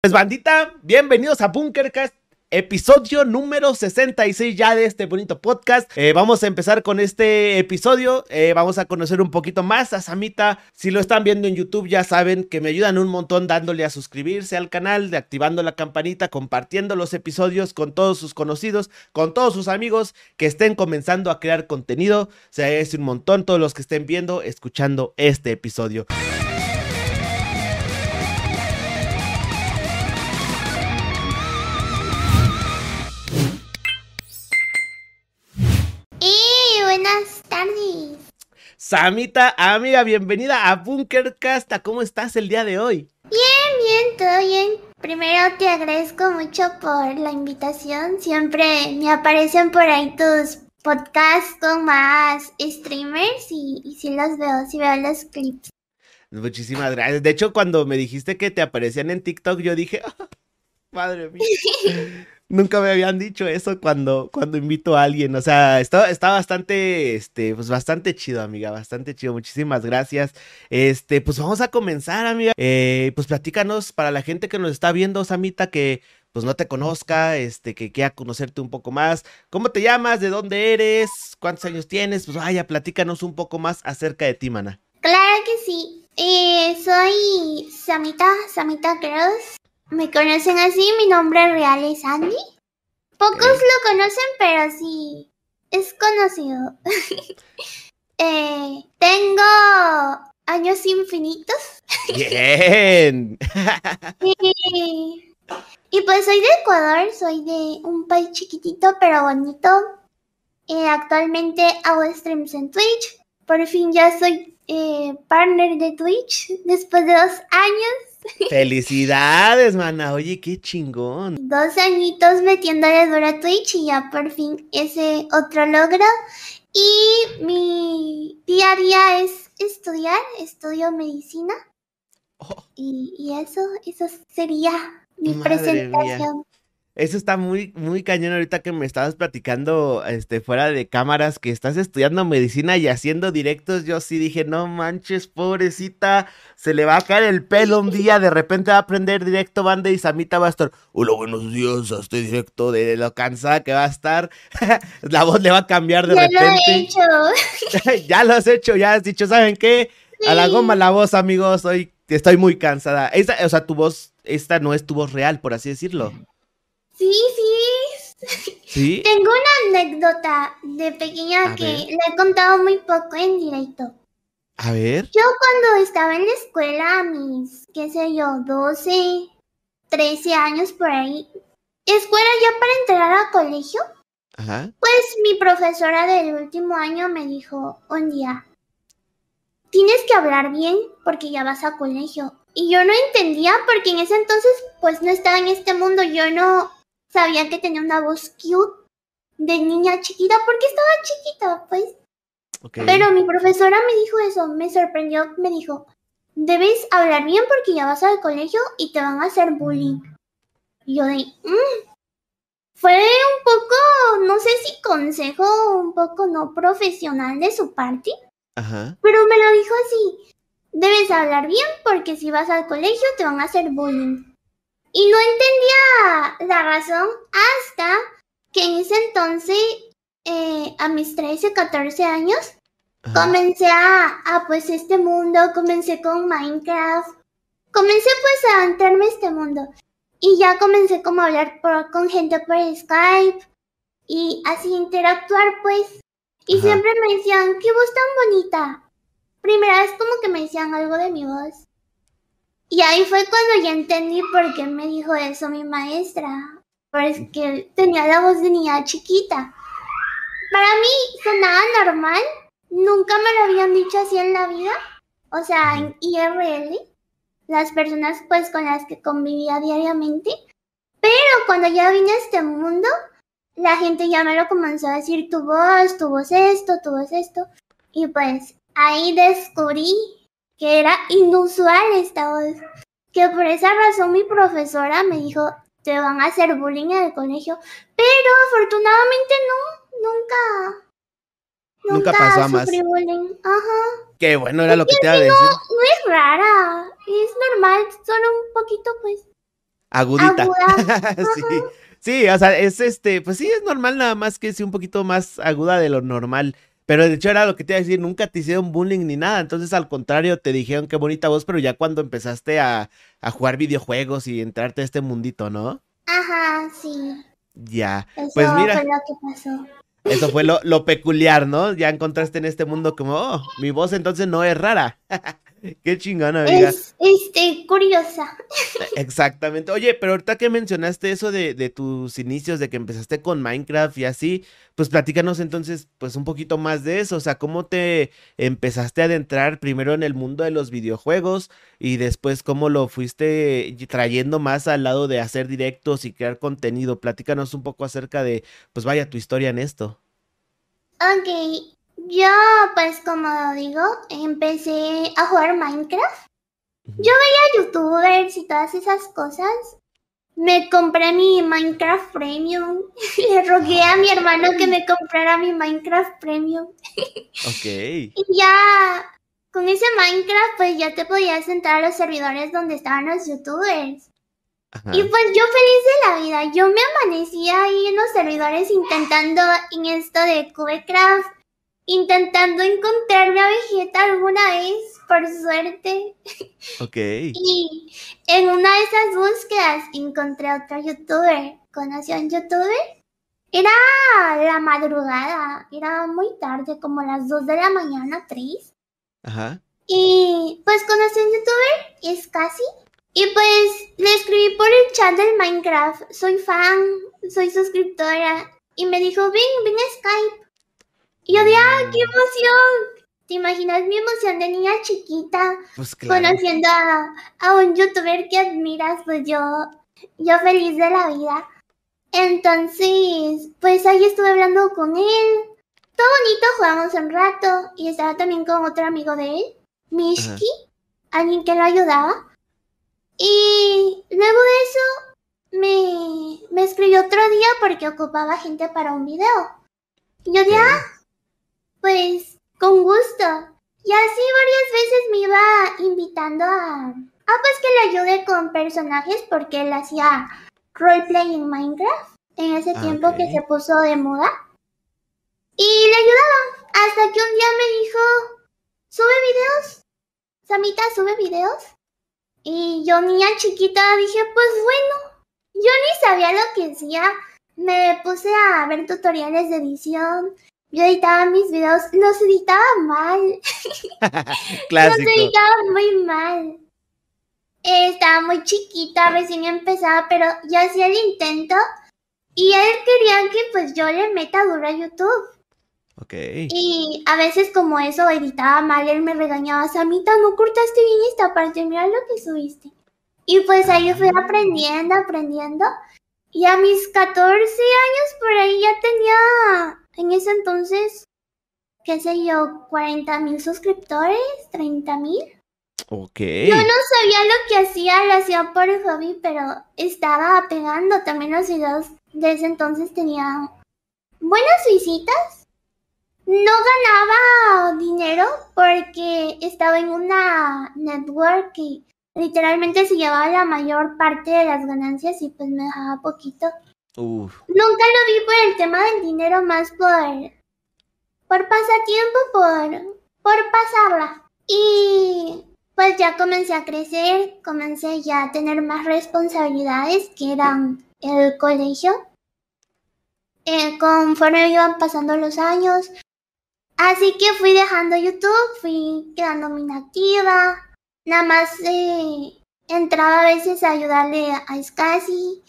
Pues bandita, bienvenidos a Bunkercast. Episodio número 66 ya de este bonito podcast. Eh, vamos a empezar con este episodio. Eh, vamos a conocer un poquito más a Samita. Si lo están viendo en YouTube ya saben que me ayudan un montón dándole a suscribirse al canal, de activando la campanita, compartiendo los episodios con todos sus conocidos, con todos sus amigos que estén comenzando a crear contenido. Se agradece un montón todos los que estén viendo, escuchando este episodio. Samita, amiga, bienvenida a Bunkercast. ¿Cómo estás el día de hoy? Bien, bien, todo bien. Primero te agradezco mucho por la invitación. Siempre me aparecen por ahí tus podcasts con más streamers y, y sí los veo, sí veo los clips. Muchísimas gracias. De hecho, cuando me dijiste que te aparecían en TikTok, yo dije, madre mía. Nunca me habían dicho eso cuando, cuando invito a alguien. O sea, está, está bastante, este, pues bastante chido, amiga. Bastante chido. Muchísimas gracias. Este, pues vamos a comenzar, amiga. Eh, pues platícanos para la gente que nos está viendo, Samita, que pues no te conozca, este, que quiera conocerte un poco más. ¿Cómo te llamas? ¿De dónde eres? ¿Cuántos años tienes? Pues vaya, platícanos un poco más acerca de ti, mana. Claro que sí. Eh, soy Samita, Samita Cross. Me conocen así, mi nombre real es Andy. Pocos lo conocen, pero sí es conocido. eh, tengo años infinitos. Bien. y, y, pues soy de Ecuador, soy de un país chiquitito pero bonito. Eh, actualmente hago streams en Twitch. Por fin ya soy eh, partner de Twitch después de dos años. Felicidades, mana. Oye, qué chingón. Dos añitos metiéndole duro a Twitch y ya por fin ese otro logro. Y mi día a día es estudiar, estudio medicina. Oh. Y, eso, eso sería mi presentación. Eso está muy, muy cañón ahorita que me estabas platicando este, fuera de cámaras que estás estudiando medicina y haciendo directos. Yo sí dije, no manches, pobrecita, se le va a caer el pelo un día, de repente va a aprender directo banda y Samita va a estar, hola, buenos días, estoy directo de lo cansada que va a estar. La voz le va a cambiar de ya repente. Lo he hecho. ya lo has hecho, ya has dicho, ¿saben qué? A la goma la voz, amigos, hoy estoy muy cansada. Esta, o sea, tu voz, esta no es tu voz real, por así decirlo. Sí, sí. ¿Sí? Tengo una anécdota de pequeña que le he contado muy poco en directo. A ver. Yo cuando estaba en la escuela, a mis, qué sé yo, 12, 13 años por ahí, escuela ya para entrar a colegio, Ajá. pues mi profesora del último año me dijo un día, tienes que hablar bien porque ya vas a colegio. Y yo no entendía porque en ese entonces pues no estaba en este mundo, yo no sabía que tenía una voz cute de niña chiquita porque estaba chiquita, pues. Pero mi profesora me dijo eso, me sorprendió, me dijo, debes hablar bien porque ya vas al colegio y te van a hacer bullying. Y yo de, mm". fue un poco, no sé si consejo un poco no profesional de su parte, Ajá. pero me lo dijo así, debes hablar bien porque si vas al colegio te van a hacer bullying. Y no entendía la razón hasta que en ese entonces, eh, a mis 13, 14 años, comencé a, a, pues, este mundo, comencé con Minecraft, comencé pues a entrarme a este mundo. Y ya comencé como a hablar por, con gente por Skype y así interactuar pues. Y siempre me decían, qué voz tan bonita. Primera vez como que me decían algo de mi voz. Y ahí fue cuando ya entendí por qué me dijo eso mi maestra. Porque tenía la voz de niña chiquita. Para mí sonaba normal. Nunca me lo habían dicho así en la vida. O sea, en IRL. Las personas pues con las que convivía diariamente. Pero cuando ya vine a este mundo, la gente ya me lo comenzó a decir tu voz, tu voz esto, tu voz esto. Y pues ahí descubrí que era inusual esta voz. Que por esa razón mi profesora me dijo, te van a hacer bullying en el colegio. Pero afortunadamente no, nunca. Nunca, pasó a más. bullying. Ajá. Qué bueno era lo que te iba a decir. No, no es rara, es normal, solo un poquito pues. Agudita. sí. Sí, o sea, es este, pues sí, es normal, nada más que sí un poquito más aguda de lo normal. Pero de hecho era lo que te iba a decir, nunca te hicieron bullying ni nada. Entonces, al contrario, te dijeron qué bonita voz, pero ya cuando empezaste a, a jugar videojuegos y entrarte a este mundito, ¿no? Ajá, sí. Ya. Eso pues mira. fue lo que pasó. Eso fue lo, lo, peculiar, ¿no? Ya encontraste en este mundo como, oh, mi voz entonces no es rara. Qué chingona, amiga. Es, este, curiosa. Exactamente. Oye, pero ahorita que mencionaste eso de, de, tus inicios, de que empezaste con Minecraft y así, pues platícanos entonces, pues un poquito más de eso. O sea, ¿cómo te empezaste a adentrar primero en el mundo de los videojuegos y después cómo lo fuiste trayendo más al lado de hacer directos y crear contenido? Platícanos un poco acerca de, pues vaya, tu historia en esto. Ok, yo, pues como digo, empecé a jugar Minecraft. Yo veía youtubers y todas esas cosas. Me compré mi Minecraft Premium. Le rogué a mi hermano que me comprara mi Minecraft Premium. Ok. y ya, con ese Minecraft, pues ya te podías entrar a los servidores donde estaban los youtubers. Ajá. Y pues yo feliz de la vida, yo me amanecía ahí en los servidores intentando en esto de Cubecraft intentando encontrarme a Vegeta alguna vez, por suerte. Ok. Y en una de esas búsquedas encontré a otro youtuber. ¿Conocí a un youtuber? Era la madrugada, era muy tarde, como las 2 de la mañana, 3. Ajá. Y pues conocí a un youtuber, es casi. Y pues le escribí por el chat del Minecraft, soy fan, soy suscriptora. Y me dijo, ven, ven a Skype. Y yo de, ¡ah, qué emoción! ¿Te imaginas mi emoción de niña chiquita? Pues claro. Conociendo a, a, un youtuber que admiras, pues yo, yo feliz de la vida. Entonces, pues ahí estuve hablando con él. Todo bonito, jugamos un rato. Y estaba también con otro amigo de él, Mishki, Ajá. alguien que lo ayudaba. Y luego de eso, me, me escribió otro día porque ocupaba gente para un video. Y yo de, ah, pues con gusto. Y así varias veces me iba invitando a... Ah, pues que le ayude con personajes porque él hacía roleplay en Minecraft en ese tiempo Okay. que se puso de moda. Y le ayudaba hasta que un día me dijo, sube videos. Samita, sube videos. Y yo, niña chiquita, dije, pues bueno, yo ni sabía lo que hacía. Me puse a ver tutoriales de edición, yo editaba mis videos, los editaba mal. Los editaba muy mal. Eh, estaba muy chiquita, recién empezaba, pero yo hacía el intento. Y él quería que pues yo le meta duro a YouTube. Ok. Y a veces como eso editaba mal, él me regañaba, Samita, no cortaste bien esta parte, mira lo que subiste. Y pues ahí fui aprendiendo, aprendiendo. Y a mis 14 años por ahí ya tenía, en ese entonces, qué sé yo, 40 mil suscriptores, 30 mil. Ok. Yo no sabía lo que hacía, lo hacía por el hobby, pero estaba pegando también los videos. De ese entonces tenía buenas visitas. No ganaba dinero porque estaba en una network y literalmente se llevaba la mayor parte de las ganancias y pues me dejaba poquito. Nunca lo vi por el tema del dinero, más por, por pasatiempo, por, por pasarla. Y pues ya comencé a crecer, comencé ya a tener más responsabilidades que eran el colegio. Eh, conforme iban pasando los años. Así que fui dejando YouTube, fui quedándome inactiva. Nada más eh, entraba a veces a ayudarle a Scassi.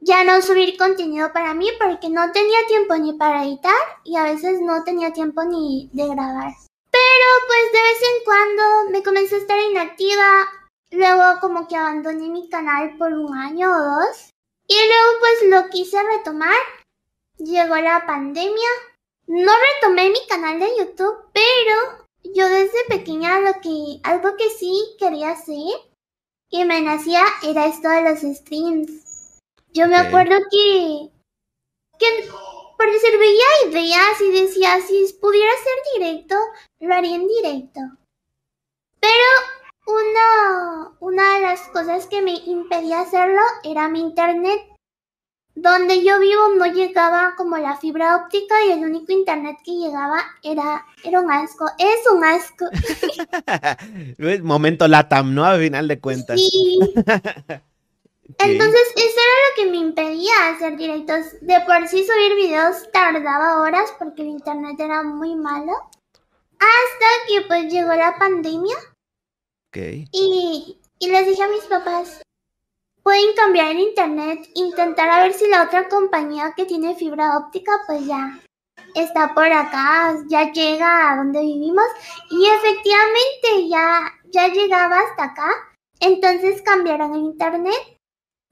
Ya no subir contenido para mí porque no tenía tiempo ni para editar y a veces no tenía tiempo ni de grabar. Pero pues de vez en cuando me comencé a estar inactiva. Luego como que abandoné mi canal por un año o dos. Y luego pues lo quise retomar. Llegó la pandemia. No retomé mi canal de YouTube, pero yo desde pequeña lo que algo que sí quería hacer y me nacía era esto de los streams. Yo me acuerdo que que por decir veía ideas y decía si pudiera ser directo, lo haría en directo. Pero una, una de las cosas que me impedía hacerlo era mi internet. Donde yo vivo no llegaba como la fibra óptica y el único internet que llegaba era, era un asco. Es un asco. Momento latam, ¿no? A final de cuentas. Sí. Entonces, eso era lo que me impedía hacer directos. De por sí subir videos tardaba horas porque el internet era muy malo. Hasta que pues llegó la pandemia. Ok. Y, y les dije a mis papás, pueden cambiar el internet, intentar a ver si la otra compañía que tiene fibra óptica pues ya está por acá, ya llega a donde vivimos. Y efectivamente ya, ya llegaba hasta acá. Entonces cambiaron el internet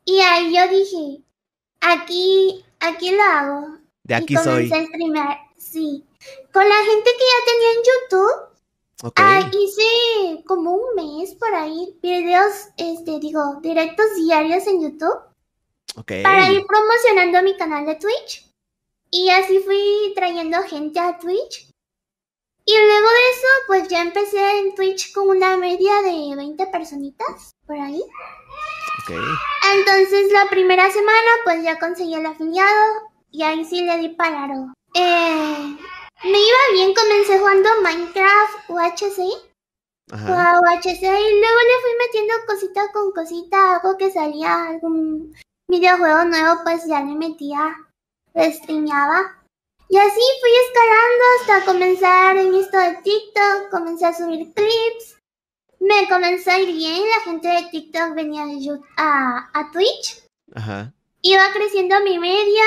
y ahí yo dije, aquí, aquí lo hago. De aquí y comencé soy. a streamear, sí. Con la gente que ya tenía en YouTube, ah, hice como un mes por ahí videos, este, digo, directos diarios en YouTube ok. para ir promocionando mi canal de Twitch. Y así fui trayendo gente a Twitch. Y luego de eso, pues ya empecé en Twitch con una media de 20 personitas por ahí. Ok. Entonces la primera semana pues ya conseguí el afiliado y ahí sí le di parado. Eh, me iba bien, comencé jugando Minecraft UHC, Ajá. UHC y luego le fui metiendo cosita con cosita, algo que salía, algún videojuego nuevo pues ya le metía, lo streameaba. Y así fui escalando hasta comenzar en esto de TikTok, comencé a subir clips, me comenzó a ir bien, la gente de TikTok venía a, a Twitch, Ajá. iba creciendo mi media,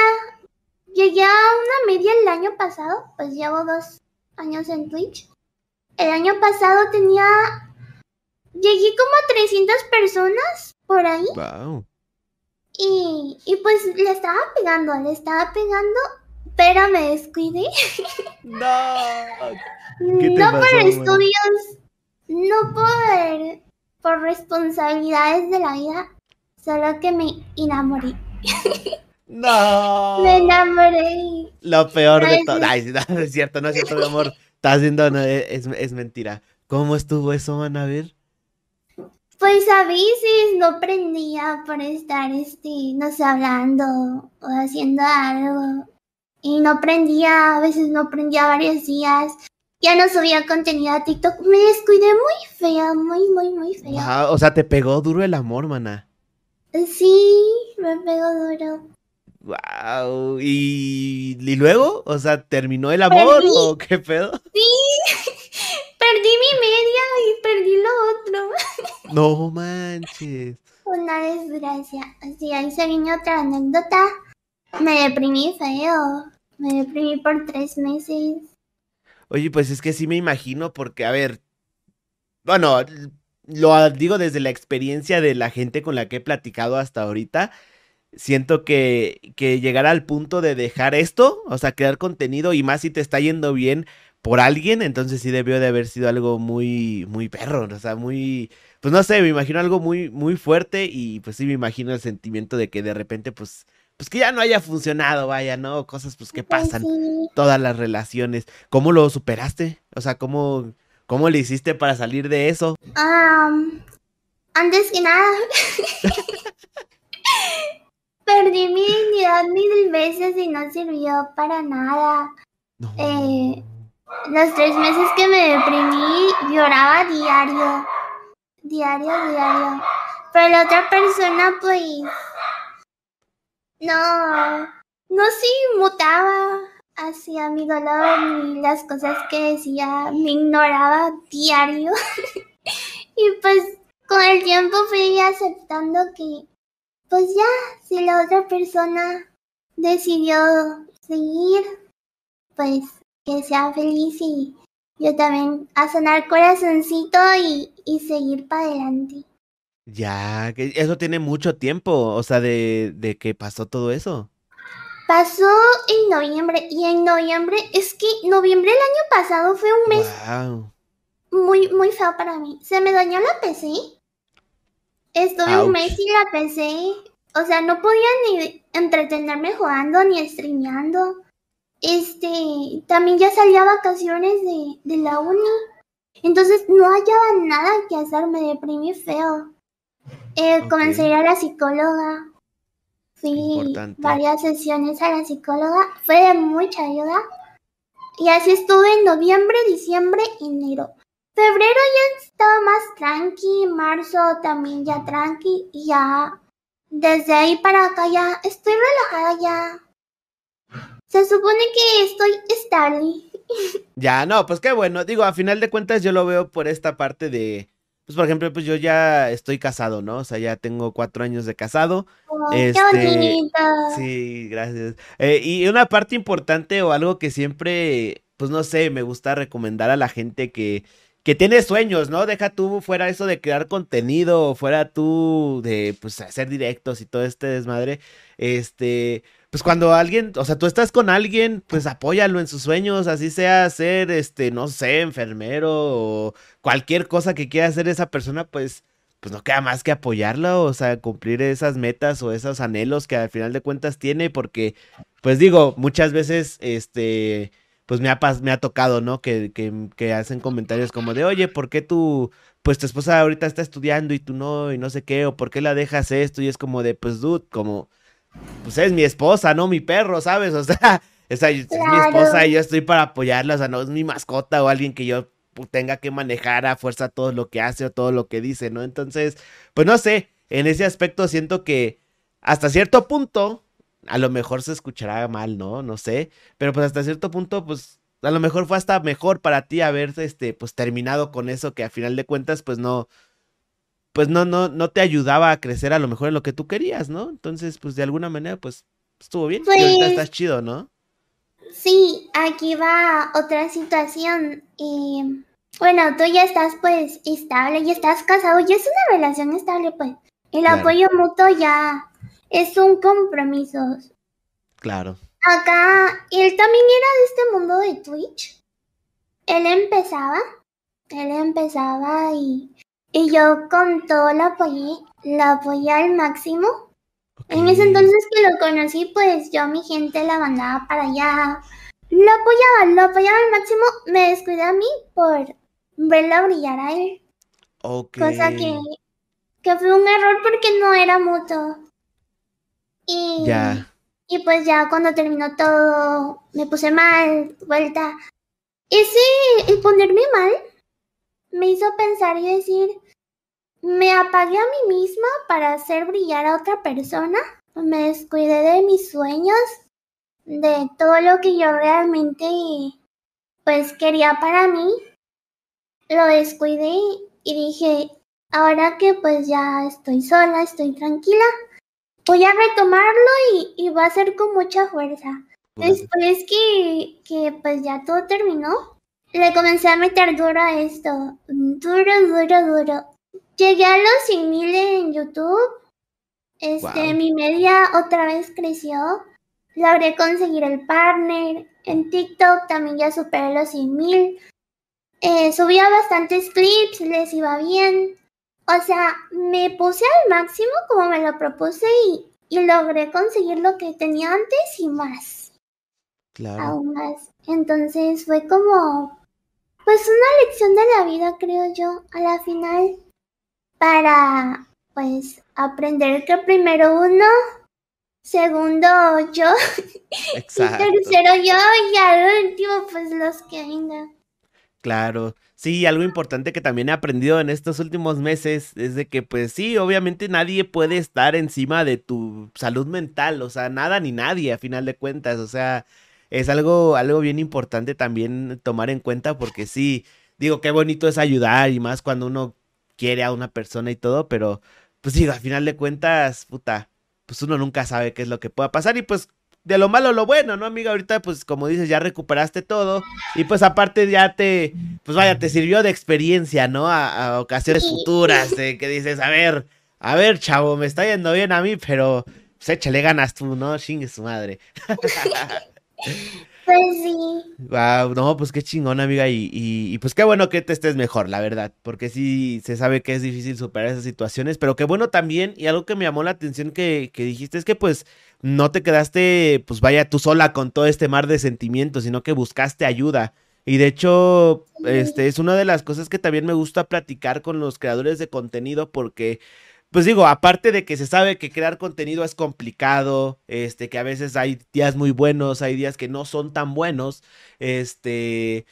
llegué a una media el año pasado, pues llevo dos años en Twitch. El año pasado tenía, llegué como a 300 personas por ahí Wow. y, y pues le estaba pegando, le estaba pegando, pero me descuidé. No. ¿Qué te no pasó, por estudios, no por, por responsabilidades de la vida, solo que me enamoré. No. Me enamoré. Lo peor de todo. no, es cierto, no es cierto, mi amor. Estás haciendo, no, es, es mentira. ¿Cómo estuvo eso, man? A ver. Pues a veces no prendía por estar, este, no sé, hablando o haciendo algo. Y no prendía, a veces no prendía varios días. Ya no subía contenido a TikTok. Me descuidé muy fea, muy, muy, muy fea. Wow, o sea, te pegó duro el amor, mana. Sí, me pegó duro. Wow. ¿Y, y luego? O sea, ¿terminó el amor Perdí. o qué pedo? Sí, perdí mi media y perdí lo otro. No manches. Una desgracia. Así, ahí se viene otra anécdota. Me deprimí feo. Me deprimí por tres meses. Oye, pues es que sí me imagino porque, a ver, bueno, lo digo desde la experiencia de la gente con la que he platicado hasta ahorita. Siento que, que llegar al punto de dejar esto, o sea, crear contenido y más si te está yendo bien por alguien, entonces sí debió de haber sido algo muy, muy perro, o sea, muy, pues no sé, me imagino algo muy, muy fuerte y pues sí me imagino el sentimiento de que de repente, pues, pues que ya no haya funcionado, vaya, ¿no? Cosas pues que pasan todas las relaciones. ¿Cómo lo superaste? O sea, ¿cómo, cómo le hiciste para salir de eso? Am, antes que nada, perdí mi dignidad mil veces y no sirvió para nada. No. Eh, Los tres meses que me deprimí, lloraba diario. Diario, diario. Pero la otra persona, pues. No. No se mutaba hacia mi dolor ni las cosas que decía. Me ignoraba diario. y pues con el tiempo fui aceptando que. Pues ya, si la otra persona decidió seguir, pues que sea feliz y yo también a sonar corazoncito y, y seguir para adelante. Ya, que eso tiene mucho tiempo, o sea, de, de que pasó todo eso. Pasó en noviembre y en noviembre, es que noviembre del año pasado fue un mes Wow. muy, muy feo para mí. Se me dañó la PC. Estuve Ouch. un mes sin la PC. O sea, no podía ni entretenerme jugando ni streameando. Este, también ya salí a vacaciones de, de la uni. Entonces no hallaba nada que hacer, me deprimí feo. Eh, Comencé a la psicóloga. Fui varias sesiones a la psicóloga. Fue de mucha ayuda. Y así estuve en noviembre, diciembre, enero. Febrero ya estaba más tranqui, marzo también ya tranqui. Y ya desde ahí para acá ya estoy relajada ya. Se supone que estoy estable. Ya, no, pues qué bueno. Digo, a final de cuentas yo lo veo por esta parte de, pues por ejemplo, pues yo ya estoy casado, ¿no? O sea, ya tengo cuatro años de casado. Oh, ¡Qué este, bonito! Sí, gracias. Eh, y una parte importante o algo que siempre, pues no sé, me gusta recomendar a la gente que, que tiene sueños, ¿no? Deja tú fuera eso de crear contenido, fuera tú de, pues, hacer directos y todo este desmadre. Este, pues cuando alguien, o sea, tú estás con alguien, pues apóyalo en sus sueños, así sea ser, este, no sé, enfermero o cualquier cosa que quiera hacer esa persona, pues, pues no queda más que apoyarla, o sea, cumplir esas metas o esos anhelos que al final de cuentas tiene, porque, pues digo, muchas veces, este, pues me ha, me ha tocado, ¿no? Que, que, que hacen comentarios como de, oye, ¿por qué tú, pues tu esposa ahorita está estudiando y tú no, y no sé qué, o por qué la dejas esto? Y es como de, pues, dude, como pues es mi esposa, no mi perro, ¿sabes? O sea, es, mi esposa y yo estoy para apoyarla, o sea, no es mi mascota o alguien que yo tenga que manejar a fuerza todo lo que hace o todo lo que dice, ¿no? Entonces, pues no sé, en ese aspecto siento que hasta cierto punto, a lo mejor se escuchará mal, ¿no? No sé, pero pues hasta cierto punto, pues a lo mejor fue hasta mejor para ti haber, este, pues terminado con eso que a final de cuentas, pues no, pues no, no, no te ayudaba a crecer a lo mejor en lo que tú querías, ¿no? Entonces, pues de alguna manera, pues estuvo bien. Pues, ahorita estás chido, ¿no? Sí, aquí va otra situación. Y bueno, tú ya estás pues estable, ya estás casado, ya es una relación estable, pues. El apoyo mutuo ya es un compromiso. Claro. Acá, él también era de este mundo de Twitch. Él empezaba, él empezaba y y yo con todo lo apoyé, lo apoyé al máximo. En ese entonces que lo conocí, pues yo a mi gente la mandaba para allá. Lo apoyaba, lo apoyaba al máximo. Me descuidé a mí por verlo brillar a él. Cosa que, que fue un error porque no era mutuo. Y, y pues ya cuando terminó todo, me puse mal, vuelta. Ese, el ponerme mal, me hizo pensar y decir, me apagué a mí misma para hacer brillar a otra persona, me descuidé de mis sueños, de todo lo que yo realmente pues quería para mí, lo descuidé y dije, ahora que pues ya estoy sola, estoy tranquila, voy a retomarlo y, y va a ser con mucha fuerza. Después que, que pues ya todo terminó, le comencé a meter duro a esto. Duro, duro, duro. Llegué a los 100.000 en YouTube. Este, mi media otra vez creció. Logré conseguir el partner. En TikTok también ya superé los 100.000. Eh, subía bastantes clips, les iba bien. O sea, me puse al máximo como me lo propuse y, y logré conseguir lo que tenía antes y más. Claro. Aún más. Entonces fue como pues una lección de la vida, creo yo, a la final, para, pues, aprender que primero uno, segundo yo, y tercero yo, y al último, pues, los que vengan. Claro. Sí, algo importante que también he aprendido en estos últimos meses es de que, pues sí, obviamente nadie puede estar encima de tu salud mental, o sea, nada ni nadie a final de cuentas, o sea, es algo, algo bien importante también tomar en cuenta porque sí, digo, qué bonito es ayudar y más cuando uno quiere a una persona y todo, pero pues digo, al final de cuentas, puta, pues uno nunca sabe qué es lo que pueda pasar y pues de lo malo lo bueno, ¿no, amiga? Ahorita, pues, como dices, ya recuperaste todo. Y pues aparte ya te, pues vaya, te sirvió de experiencia, ¿no? A, ocasiones futuras, de que dices, a ver, a ver, chavo, me está yendo bien a mí, pero pues échale ganas tú, ¿no? Chingue su madre. Pues sí. Wow, no, pues qué chingón, amiga. Y, y, pues qué bueno que te estés mejor, la verdad. Porque sí se sabe que es difícil superar esas situaciones. Pero qué bueno también. Y algo que me llamó la atención que, que dijiste es que pues no te quedaste, pues vaya tú sola con todo este mar de sentimientos, sino que buscaste ayuda. Y de hecho, este es una de las cosas que también me gusta platicar con los creadores de contenido porque pues digo, aparte de que se sabe que crear contenido es complicado, este, que a veces hay días muy buenos, hay días que no son tan buenos, este,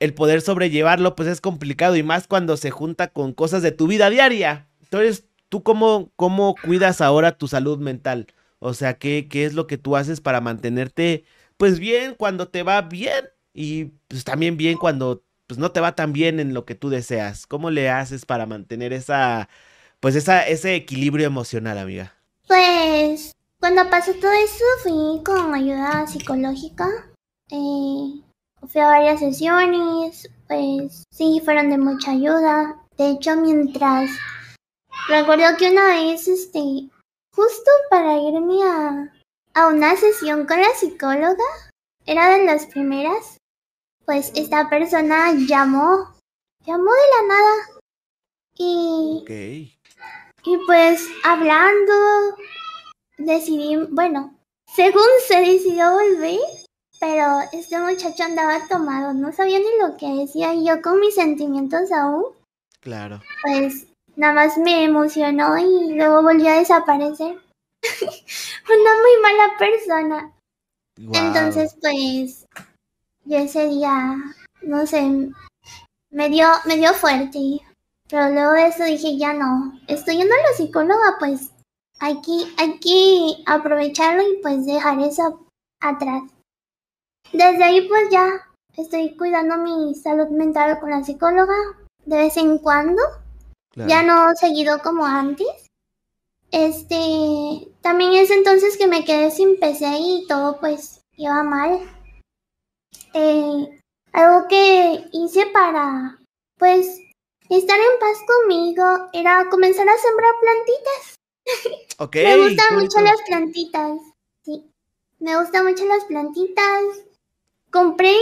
el poder sobrellevarlo, pues es complicado y más cuando se junta con cosas de tu vida diaria. Entonces, ¿tú cómo, cómo cuidas ahora tu salud mental? O sea, ¿qué, ¿qué es lo que tú haces para mantenerte, pues bien cuando te va bien y pues también bien cuando pues no te va tan bien en lo que tú deseas? ¿Cómo le haces para mantener esa pues esa, ese equilibrio emocional, amiga? Pues cuando pasó todo eso fui con ayuda psicológica. Eh, fui a varias sesiones, pues sí, fueron de mucha ayuda. De hecho, mientras recuerdo que una vez, este, justo para irme a, a una sesión con la psicóloga, era de las primeras, pues esta persona llamó, llamó de la nada. Y y pues hablando, decidí, bueno, según se decidió volver, pero este muchacho andaba tomado, no sabía ni lo que decía y yo con mis sentimientos aún. Claro. Pues nada más me emocionó y luego volvió a desaparecer. Una muy mala persona. Entonces, pues, yo ese día, no sé, me dio, me dio fuerte. Pero luego de eso dije, ya no, estoy yendo a la psicóloga, pues hay que, hay que aprovecharlo y pues dejar eso atrás. Desde ahí pues ya estoy cuidando mi salud mental con la psicóloga de vez en cuando. Ya no seguido como antes. Este, también es entonces que me quedé sin PC y todo pues iba mal. Eh, algo que hice para pues Estar en paz conmigo era comenzar a sembrar plantitas. Ok. me gustan mucho las plantitas. Sí. Me gustan mucho las plantitas. Compré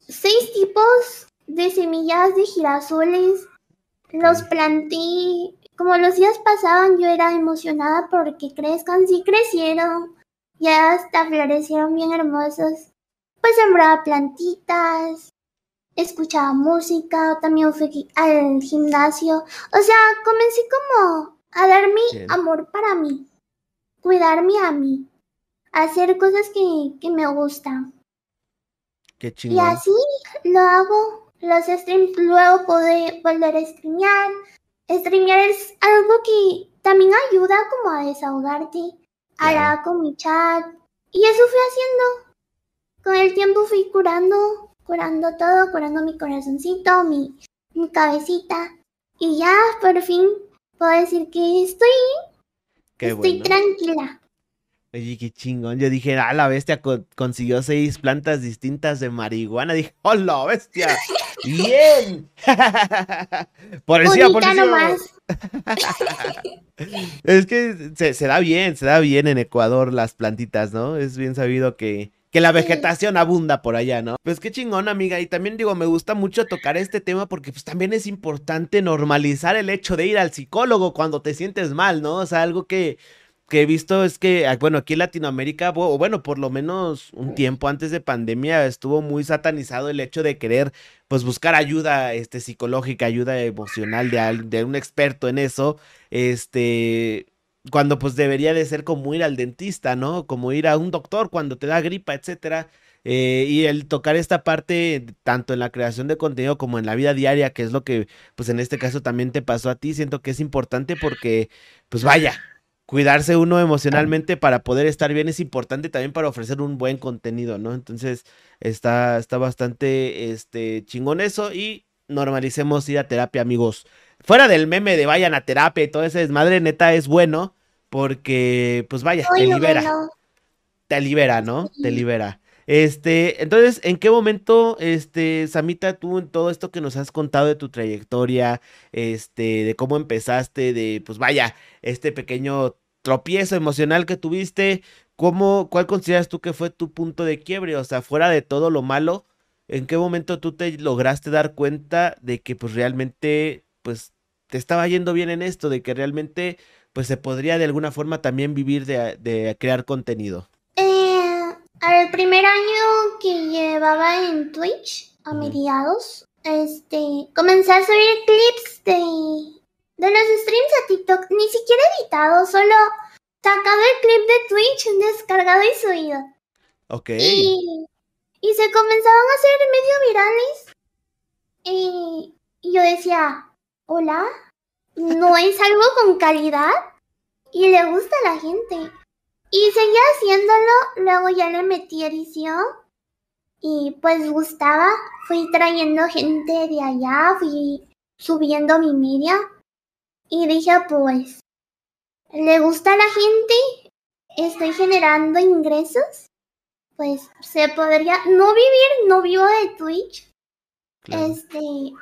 seis tipos de semillas de girasoles. Los planté. Como los días pasaban, yo era emocionada porque crezcan. Sí crecieron. Ya hasta florecieron bien hermosos. Pues sembraba plantitas escuchaba música, también fui al gimnasio. O sea, comencé como a dar mi amor para mí, cuidarme a mí, hacer cosas que, me gustan. Qué. Y así lo hago. Los streams, luego puedo volver a streamear. Streamear es algo que también ayuda como a desahogarte. Ahora con mi chat. Y eso fui haciendo. Con el tiempo fui curando curando todo, curando mi corazoncito, mi, mi cabecita. Y ya por fin puedo decir que estoy, estoy tranquila. Oye, qué chingón. Yo dije, ah, la bestia consiguió seis plantas distintas de marihuana. Dije, ¡oh, la bestia! ¡Bien! por encima, por encima. es que se, se, da bien, se da bien en Ecuador las plantitas, ¿no? Es bien sabido que, que la vegetación abunda por allá, ¿no? Pues qué chingón, amiga. Y también digo, me gusta mucho tocar este tema porque pues también es importante normalizar el hecho de ir al psicólogo cuando te sientes mal, ¿no? O sea, algo que, que he visto es que, ah, bueno, aquí en Latinoamérica, o bueno, por lo menos un tiempo antes de pandemia, estuvo muy satanizado el hecho de querer, pues, buscar ayuda, este, psicológica, ayuda emocional de, de un experto en eso, este cuando pues debería de ser como ir al dentista, ¿no? Como ir a un doctor cuando te da gripa, etcétera. Eh, y el tocar esta parte, tanto en la creación de contenido como en la vida diaria, que es lo que, pues en este caso también te pasó a ti, siento que es importante porque, pues vaya, cuidarse uno emocionalmente para poder estar bien es importante también para ofrecer un buen contenido, ¿no? Entonces, está, está bastante, este, chingón eso y normalicemos ir a terapia, amigos. Fuera del meme de vayan a terapia y todo ese desmadre, neta, es bueno porque, pues vaya, te libera. Te libera, ¿no? Te libera. Este, entonces, ¿en qué momento, este, Samita, tú en todo esto que nos has contado de tu trayectoria, este, de cómo empezaste, de, pues vaya, este pequeño tropiezo emocional que tuviste, ¿cómo, cuál consideras tú que fue tu punto de quiebre? O sea, fuera de todo lo malo, ¿en qué momento tú te lograste dar cuenta de que, pues, realmente, pues, te estaba yendo bien en esto, de que realmente pues se podría de alguna forma también vivir de, crear contenido? Eh, el primer año que llevaba en Twitch, a mediados, este, comencé a subir clips de, de los streams a TikTok, ni siquiera editado, solo sacado el clip de Twitch, descargado y subido. Ok. Y, y se comenzaban a hacer medio virales. Y, y yo decía, hola, no es algo con calidad y le gusta a la gente. Y seguía haciéndolo, luego ya le metí edición. Y pues gustaba, fui trayendo gente de allá, fui subiendo mi media. Y dije pues, le gusta a la gente, estoy generando ingresos, pues se podría, no vivir, no vivo de Twitch, este,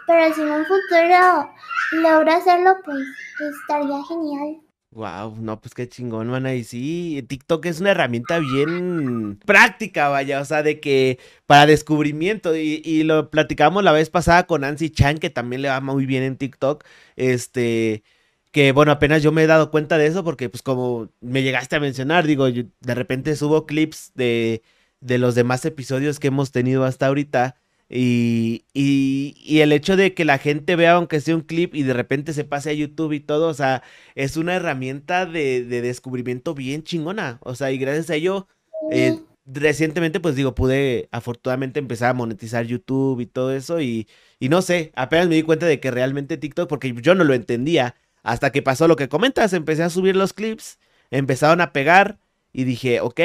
pero si en un futuro logro hacerlo, pues estaría genial. Wow, no, pues qué chingón, mana. Y sí, TikTok es una herramienta bien práctica, vaya, o sea, de que para descubrimiento. Y, y lo platicamos la vez pasada con Nancy Chan, que también le va muy bien en TikTok. Este, que bueno, apenas yo me he dado cuenta de eso, porque pues como me llegaste a mencionar, digo, yo de repente subo clips de, de los demás episodios que hemos tenido hasta ahorita. Y, y, el hecho de que la gente vea, aunque sea un clip, y de repente se pase a YouTube y todo, o sea, es una herramienta de, de descubrimiento bien chingona. O sea, y gracias a ello, eh, recientemente, pues digo, pude afortunadamente empezar a monetizar YouTube y todo eso. Y, y no sé, apenas me di cuenta de que realmente TikTok, porque yo no lo entendía, hasta que pasó lo que comentas, empecé a subir los clips, empezaron a pegar. Y dije, ok,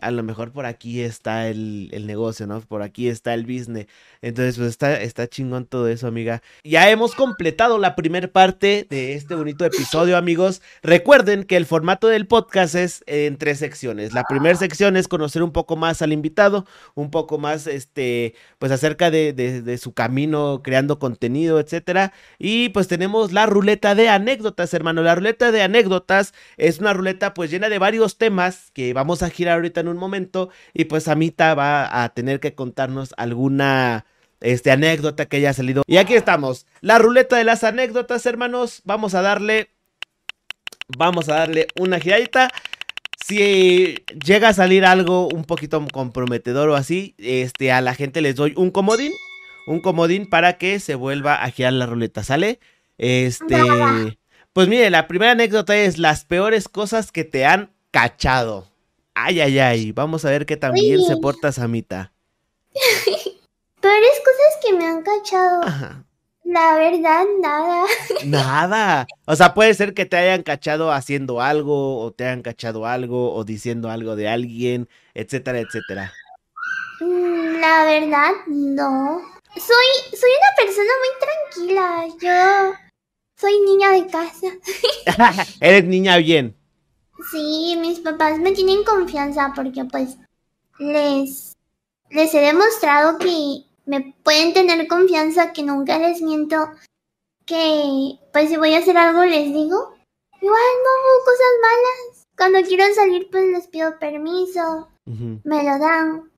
a lo mejor por aquí está el, el, negocio, ¿no? Por aquí está el business. Entonces, pues está, está chingón todo eso, amiga. Ya hemos completado la primera parte de este bonito episodio, amigos. Recuerden que el formato del podcast es en tres secciones. La primera sección es conocer un poco más al invitado, un poco más, este, pues acerca de, de, de su camino creando contenido, etcétera. Y pues tenemos la ruleta de anécdotas, hermano. La ruleta de anécdotas es una ruleta pues llena de varios temas que vamos a girar ahorita en un momento y pues Amita va a tener que contarnos alguna este, anécdota que haya salido. Y aquí estamos, la ruleta de las anécdotas, hermanos. Vamos a darle, vamos a darle una giradita. Si llega a salir algo un poquito comprometedor o así, este, a la gente les doy un comodín, un comodín para que se vuelva a girar la ruleta, ¿sale? Este, pues mire, la primera anécdota es las peores cosas que te han cachado. Ay, ay, ay. Vamos a ver qué también se porta Samita. Peores cosas que me han cachado. La verdad, nada. Nada. O sea, puede ser que te hayan cachado haciendo algo, o te hayan cachado algo, o diciendo algo de alguien, etcétera, etcétera. Mm, la verdad, no. Soy, soy una persona muy tranquila. Yo soy niña de casa. Eres niña bien. Sí, mis papás me tienen confianza porque pues les, les he demostrado que me pueden tener confianza, que nunca les miento, que pues si voy a hacer algo les digo. Igual no hago cosas malas. Cuando quiero salir pues les pido permiso, me lo dan.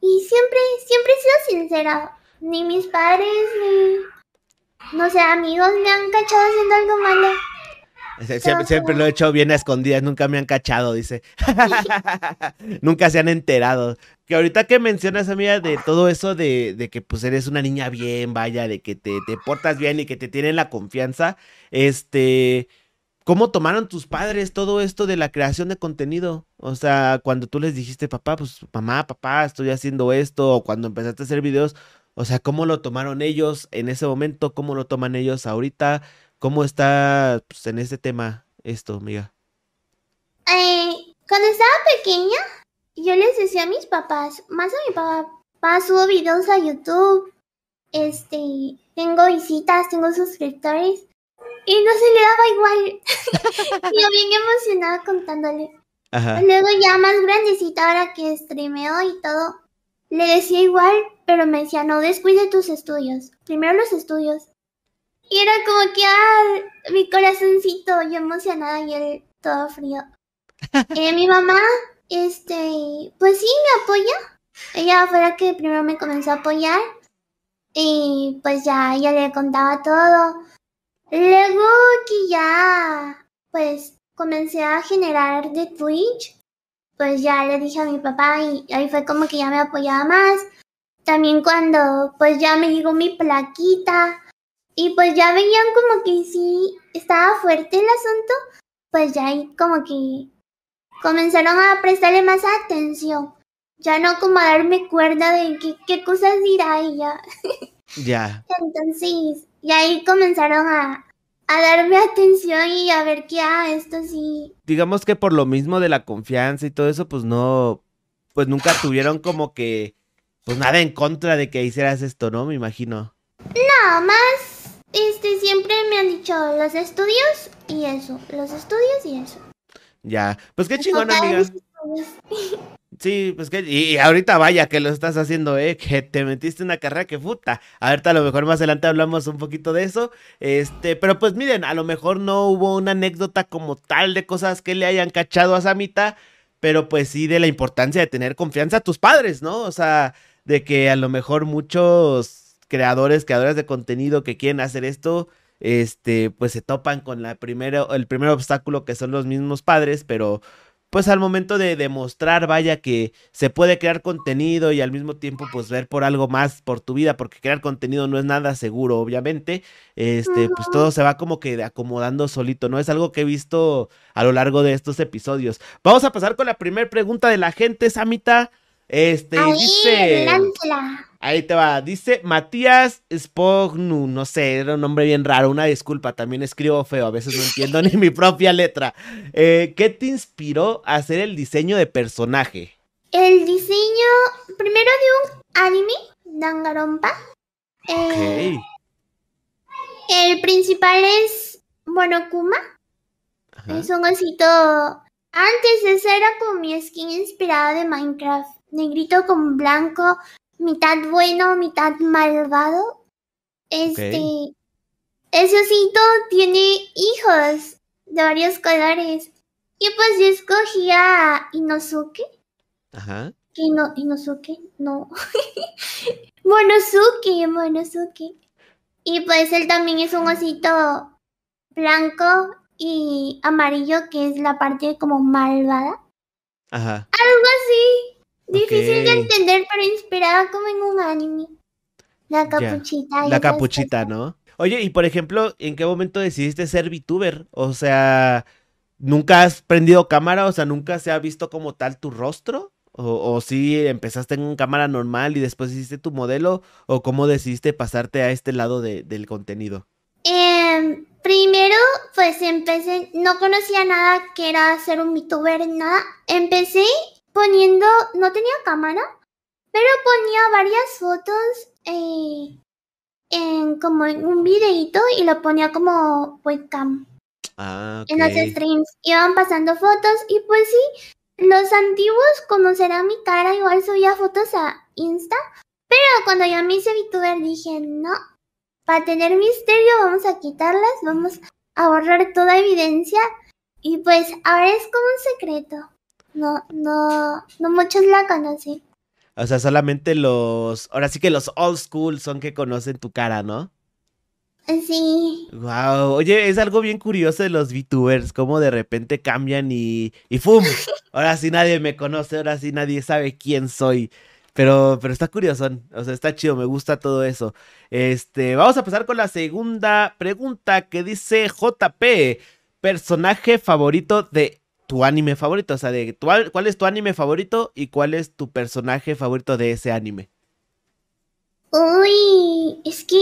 Y siempre, siempre he sido sincera. Ni mis padres, ni, no sé, amigos me han cachado haciendo algo malo. Siempre, lo he hecho bien a escondidas, nunca me han cachado, dice. nunca se han enterado. Que ahorita que mencionas, amiga, de todo eso de, de, que pues eres una niña bien, vaya, de que te, te portas bien y que te tienen la confianza, este, ¿cómo tomaron tus padres todo esto de la creación de contenido? O sea, cuando tú les dijiste, papá, pues mamá, papá, estoy haciendo esto, o cuando empezaste a hacer videos, o sea, ¿cómo lo tomaron ellos en ese momento? ¿Cómo lo toman ellos ahorita? ¿Cómo está pues, en este tema esto, amiga? Eh, cuando estaba pequeña, yo les decía a mis papás, más a mi papá, subo videos a YouTube, este, tengo visitas, tengo suscriptores, y no se le daba igual. yo bien emocionada contándole. Luego ya más grandecita, ahora que streameo y todo, le decía igual, pero me decía, no descuide tus estudios, primero los estudios. Y era como que, ah, mi corazoncito, yo emocionada y él todo frío. Eh, mi mamá, este, pues sí, me apoya. Ella fue la que primero me comenzó a apoyar. Y pues ya, ella le contaba todo. Luego que ya, pues, comencé a generar de Twitch, pues ya le dije a mi papá y ahí fue como que ya me apoyaba más. también cuando pues ya me llegó mi plaquita y pues ya veían como que sí estaba fuerte el asunto, pues ya ahí como que comenzaron a prestarle más atención. Ya no como a darme cuerda de qué, qué cosas dirá ella. Ya. Entonces, y ahí comenzaron a, a darme atención y a ver qué, ah, esto sí. Digamos que por lo mismo de la confianza y todo eso, pues no, pues nunca tuvieron como que, pues nada en contra de que hicieras esto, ¿no? Me imagino. Nada más, este, siempre me han dicho los estudios y eso, los estudios y eso. Ya, pues qué chingón, amiga. Sí, pues que, y, ahorita vaya que lo estás haciendo, eh, que te metiste una carrera que puta. Ahorita a lo mejor más adelante hablamos un poquito de eso. Este, pero pues miren, a lo mejor no hubo una anécdota como tal de cosas que le hayan cachado a Samita, pero pues sí de la importancia de tener confianza a tus padres, ¿no? O sea, de que a lo mejor muchos creadores, creadores de contenido que quieren hacer esto, este, pues se topan con la primero, el primer obstáculo que son los mismos padres, pero pues al momento de demostrar, vaya, que se puede crear contenido y al mismo tiempo pues ver por algo más por tu vida, porque crear contenido no es nada seguro, obviamente, este, pues todo se va como que acomodando solito, ¿no? Es algo que he visto a lo largo de estos episodios. Vamos a pasar con la primera pregunta de la gente, Samita. Este, dice. Ahí te va. Dice Matías Spognu. No sé, era un nombre bien raro. Una disculpa, también escribo feo. A veces no entiendo ni mi propia letra. Eh, ¿Qué te inspiró a hacer el diseño de personaje? El diseño, primero de un anime, Dangarompa. Eh, el principal es Monokuma. Es un osito. Antes esa era como mi skin inspirada de Minecraft negrito con blanco, mitad bueno, mitad malvado. Este, ese osito tiene hijos de varios colores. Y pues yo escogí a Inosuke. Ajá. no, Inosuke, no. Monosuke, Monosuke. Y pues él también es un osito blanco y amarillo, que es la parte como malvada. Ajá. Algo así. Difícil de entender, pero inspirada como en un anime. La capuchita. La capuchita, ¿no? Oye, y por ejemplo, ¿en qué momento decidiste ser VTuber? O sea, ¿nunca has prendido cámara? O sea, ¿nunca se ha visto como tal tu rostro? ¿O, o sí empezaste en cámara normal y después hiciste tu modelo? ¿O cómo decidiste pasarte a este lado del contenido? Eh, primero, pues empecé, no conocía nada que era ser un VTuber, nada. Empecé poniendo, no tenía cámara, pero ponía varias fotos eh, en como en un videito y lo ponía como webcam. Ah, En los streams iban pasando fotos y pues sí, los antiguos como será mi cara igual subía fotos a Insta, pero cuando yo me hice VTuber dije no, para tener misterio vamos a quitarlas, vamos a borrar toda evidencia y pues ahora es como un secreto. No, no, no muchos la conocen. O sea, solamente los, ahora sí que los old school son que conocen tu cara, ¿no? Sí. Wow, oye, es algo bien curioso de los VTubers, cómo de repente cambian y, y ¡fum! Ahora sí nadie me conoce, ahora sí nadie sabe quién soy. Pero, pero está curioso, o sea, está chido, me gusta todo eso. Este, vamos a pasar con la segunda pregunta que dice JP, personaje favorito de tu anime favorito, o sea, de cuál es tu anime favorito y cuál es tu personaje favorito de ese anime. Uy, es que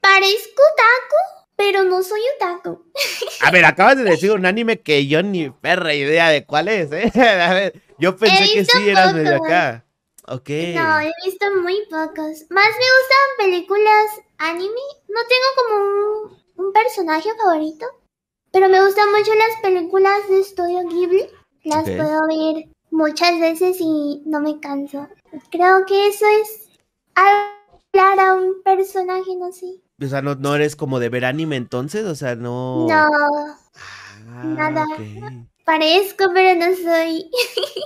parezco otaku, pero no soy otaku. A ver, acabas de decir un anime que yo ni perra idea de cuál es, ¿eh? A ver, yo pensé que sí eras medio acá. Ok. No, he visto muy pocos. Más me gustan películas anime. No tengo como un, un personaje favorito. Pero me gustan mucho las películas de Estudio Ghibli. Las puedo ver muchas veces y no me canso. Creo que eso es hablar a un personaje, no sé. O sea, no, eres como de ver anime entonces, o sea, no. No. Ah, nada. Parezco, pero no soy.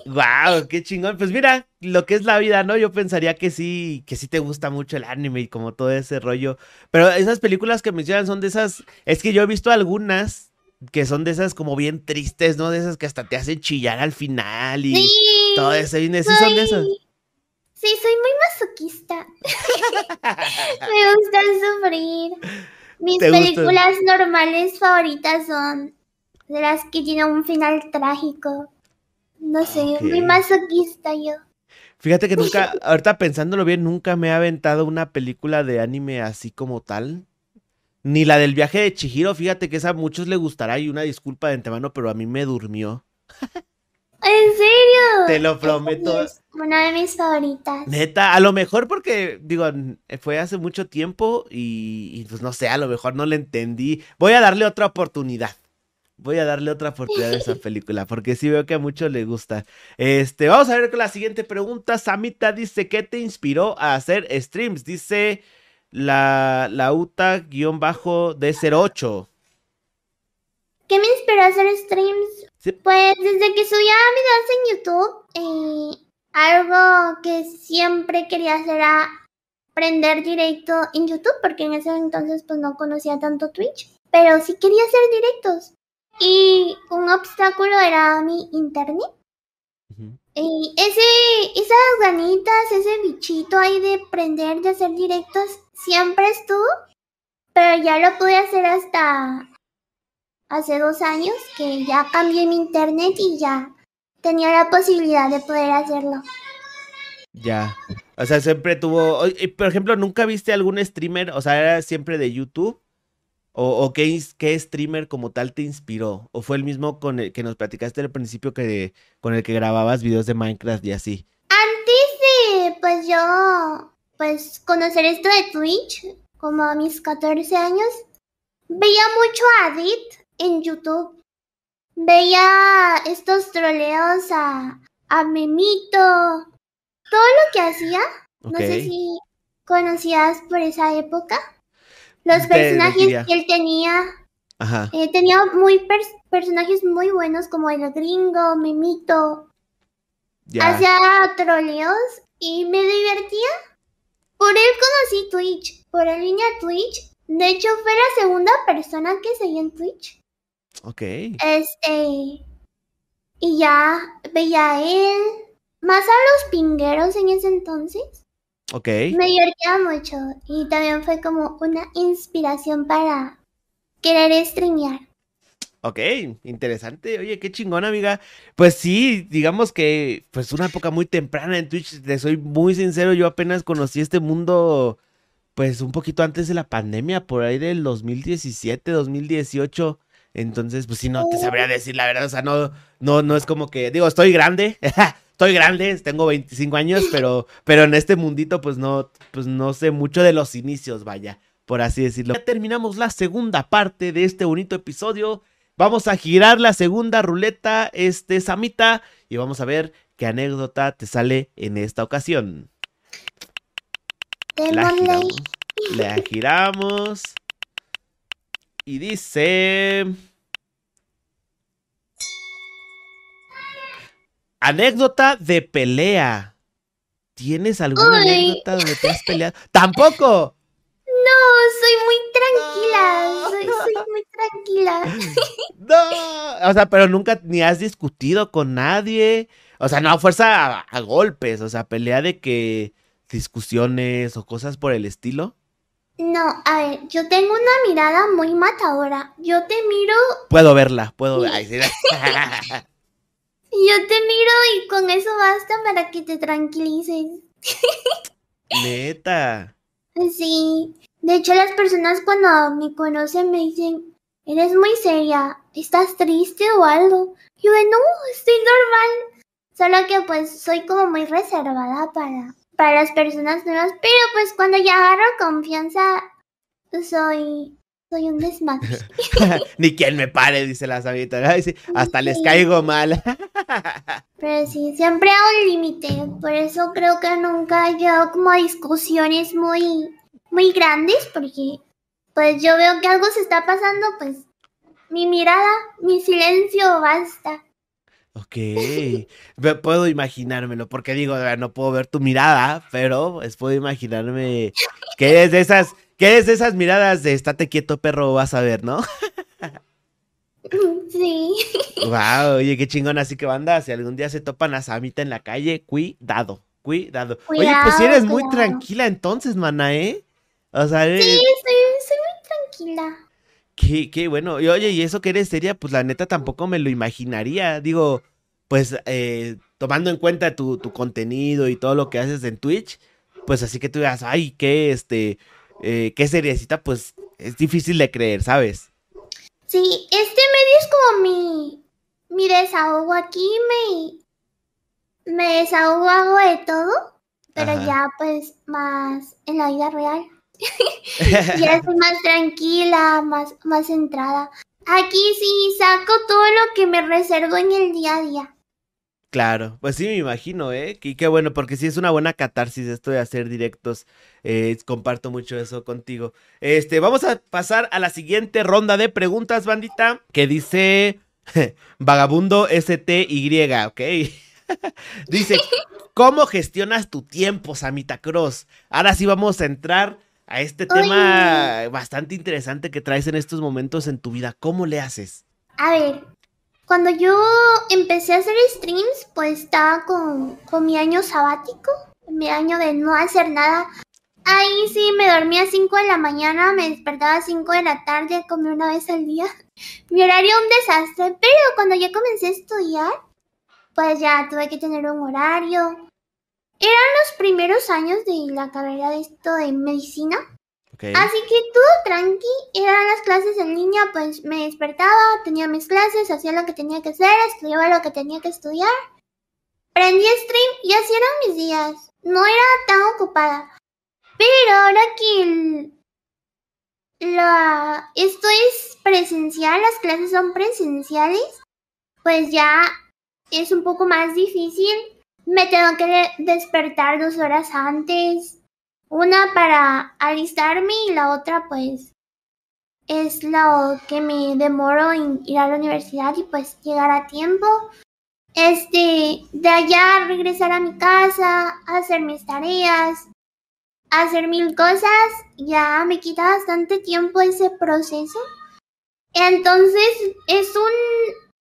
Wow, qué chingón. Pues mira, lo que es la vida, ¿no? Yo pensaría que sí, que sí te gusta mucho el anime y como todo ese rollo. Pero esas películas que mencionan son de esas. Es que yo he visto algunas que son de esas como bien tristes, ¿no? De esas que hasta te hacen chillar al final y todo eso. ¿Sí son de esas? Sí, soy muy masoquista. me gusta sufrir. Mis películas normales favoritas son de las que tienen un final trágico. No sé, muy masoquista yo. Fíjate que nunca, ahorita pensándolo bien, nunca me ha aventado una película de anime así como tal. Ni la del viaje de Chihiro, fíjate que esa a muchos le gustará y una disculpa de antemano, pero a mí me durmió. ¿En serio? Te lo prometo. Es una de mis favoritas. Neta, a lo mejor porque, digo, fue hace mucho tiempo y, y pues no sé, a lo mejor no le entendí. Voy a darle otra oportunidad. Voy a darle otra oportunidad a esa película, porque sí veo que a muchos le gusta. Este, vamos a ver con la siguiente pregunta. Samita dice, ¿qué te inspiró a hacer streams? Dice la, la UTA-D08. ¿Qué me inspiró a hacer streams? Pues desde que subía videos en YouTube, eh, algo que siempre quería hacer era aprender directo en YouTube, porque en ese entonces pues no conocía tanto Twitch, pero sí quería hacer directos. Y un obstáculo era mi internet. Y ese, esas ganitas, ese bichito ahí de prender, de hacer directos, siempre estuvo. Pero ya lo pude hacer hasta hace dos años, que ya cambié mi internet y ya tenía la posibilidad de poder hacerlo. Ya. O sea, siempre tuvo. Por ejemplo, ¿nunca viste algún streamer? O sea, era siempre de YouTube. ¿O, qué, qué, streamer como tal te inspiró? ¿O fue el mismo con el que nos platicaste al principio que con el que grababas videos de Minecraft y así? Antes de, pues yo, pues conocer esto de Twitch, como a mis 14 años, veía mucho a Adit en YouTube. Veía estos troleos a, a Memito, todo lo que hacía. No sé si conocías por esa época. Los personajes que él tenía. Eh, tenía muy personajes muy buenos como el gringo, Mimito. Hacía troleos y me divertía. Por él conocí Twitch, por el línea Twitch. De hecho, fue la segunda persona que seguía en Twitch. Ok. Este. Y ya veía a él. Más a los pingueros en ese entonces. Ok. Me divertía mucho y también fue como una inspiración para querer streamear. Ok, interesante. Oye, qué chingón, amiga. Pues sí, digamos que pues una época muy temprana en Twitch. Te soy muy sincero, yo apenas conocí este mundo pues un poquito antes de la pandemia, por ahí del 2017, 2018. Entonces, pues sí, no te sabría decir la verdad. O sea, no, no, no es como que, digo, estoy grande. estoy grande, tengo 25 años, pero, pero en este mundito pues no, pues no sé mucho de los inicios, vaya, por así decirlo. Ya terminamos la segunda parte de este bonito episodio. Vamos a girar la segunda ruleta, este Samita, y vamos a ver qué anécdota te sale en esta ocasión. La giramos, la giramos. Y dice... Anécdota de pelea. ¿Tienes alguna anécdota donde te has peleado? ¡Tampoco! No, soy muy tranquila. Soy, muy tranquila. no. O sea, pero nunca ni has discutido con nadie. O sea, no a fuerza a, golpes. O sea, pelea de que discusiones o cosas por el estilo. No, a ver, yo tengo una mirada muy matadora. Yo te miro. Puedo verla, puedo ver. Yo te miro y con eso basta para que te tranquilices. Neta. Sí. De hecho, las personas cuando me conocen me dicen, eres muy seria, ¿estás triste o algo? Yo no, estoy normal. Solo que pues soy como muy reservada para, para las personas nuevas. Pero pues cuando ya agarro confianza, soy soy un desmadre. Ni quien me pare, dice la sabita. Hasta les caigo mal. Pero sí, siempre hay un límite. Por eso creo que nunca he llegado como a discusiones muy, muy grandes. Porque pues yo veo que algo se está pasando, pues mi mirada, mi silencio basta. Ok, puedo imaginármelo, porque digo, no puedo ver tu mirada, pero pues, puedo imaginarme que es de esas ¿Qué es esas miradas de estate quieto, perro? Vas a ver, ¿no? Sí. Wow, oye, qué chingón. Así que banda, si algún día se topan a Samita en la calle, cuidado. cuidado. Oye, pues si eres muy tranquila entonces, mana, ¿eh? O sea, Sí, soy, muy tranquila. Qué, qué bueno. Y oye, y eso que eres seria, pues la neta tampoco me lo imaginaría. Digo, pues eh, tomando en cuenta tu, tu, contenido y todo lo que haces en Twitch, pues así que tú digas, ay, qué, este, eh, qué seriecita, pues es difícil de creer, ¿sabes? Sí, este medio es como mi, mi desahogo aquí, me, me desahogo hago de todo, pero ya pues más en la vida real. ya estoy más tranquila, más, más centrada. Aquí sí saco todo lo que me reservo en el día a día. Claro, pues sí me imagino, ¿eh? Y qué bueno, porque sí es una buena catarsis esto de hacer directos. Eh, comparto mucho eso contigo. Este, vamos a pasar a la siguiente ronda de preguntas, bandita, que dice Vagabundo STY, ¿ok? dice, ¿cómo gestionas tu tiempo, Samita Cross? Ahora sí vamos a entrar a este tema bastante interesante que traes en estos momentos en tu vida. ¿Cómo le haces? A ver, cuando yo empecé a hacer streams, pues estaba con, mi año sabático, mi año de no hacer nada. Ahí sí me dormía a 5 de la mañana, me despertaba a 5 de la tarde, comía una vez al día. Mi horario un desastre, pero cuando ya comencé a estudiar, pues ya tuve que tener un horario. Eran los primeros años de la carrera de esto de medicina. Así que todo tranqui, eran las clases en línea, pues me despertaba, tenía mis clases, hacía lo que tenía que hacer, estudiaba lo que tenía que estudiar, prendí stream y así eran mis días. No era tan ocupada. Pero ahora que la esto es presencial, las clases son presenciales, pues ya es un poco más difícil. Me tengo que despertar dos horas antes una para alistarme y la otra pues es lo que me demoro en ir a la universidad y pues llegar a tiempo. Este, de allá regresar a mi casa, hacer mis tareas, hacer mil cosas, ya me quita bastante tiempo ese proceso. Entonces es un,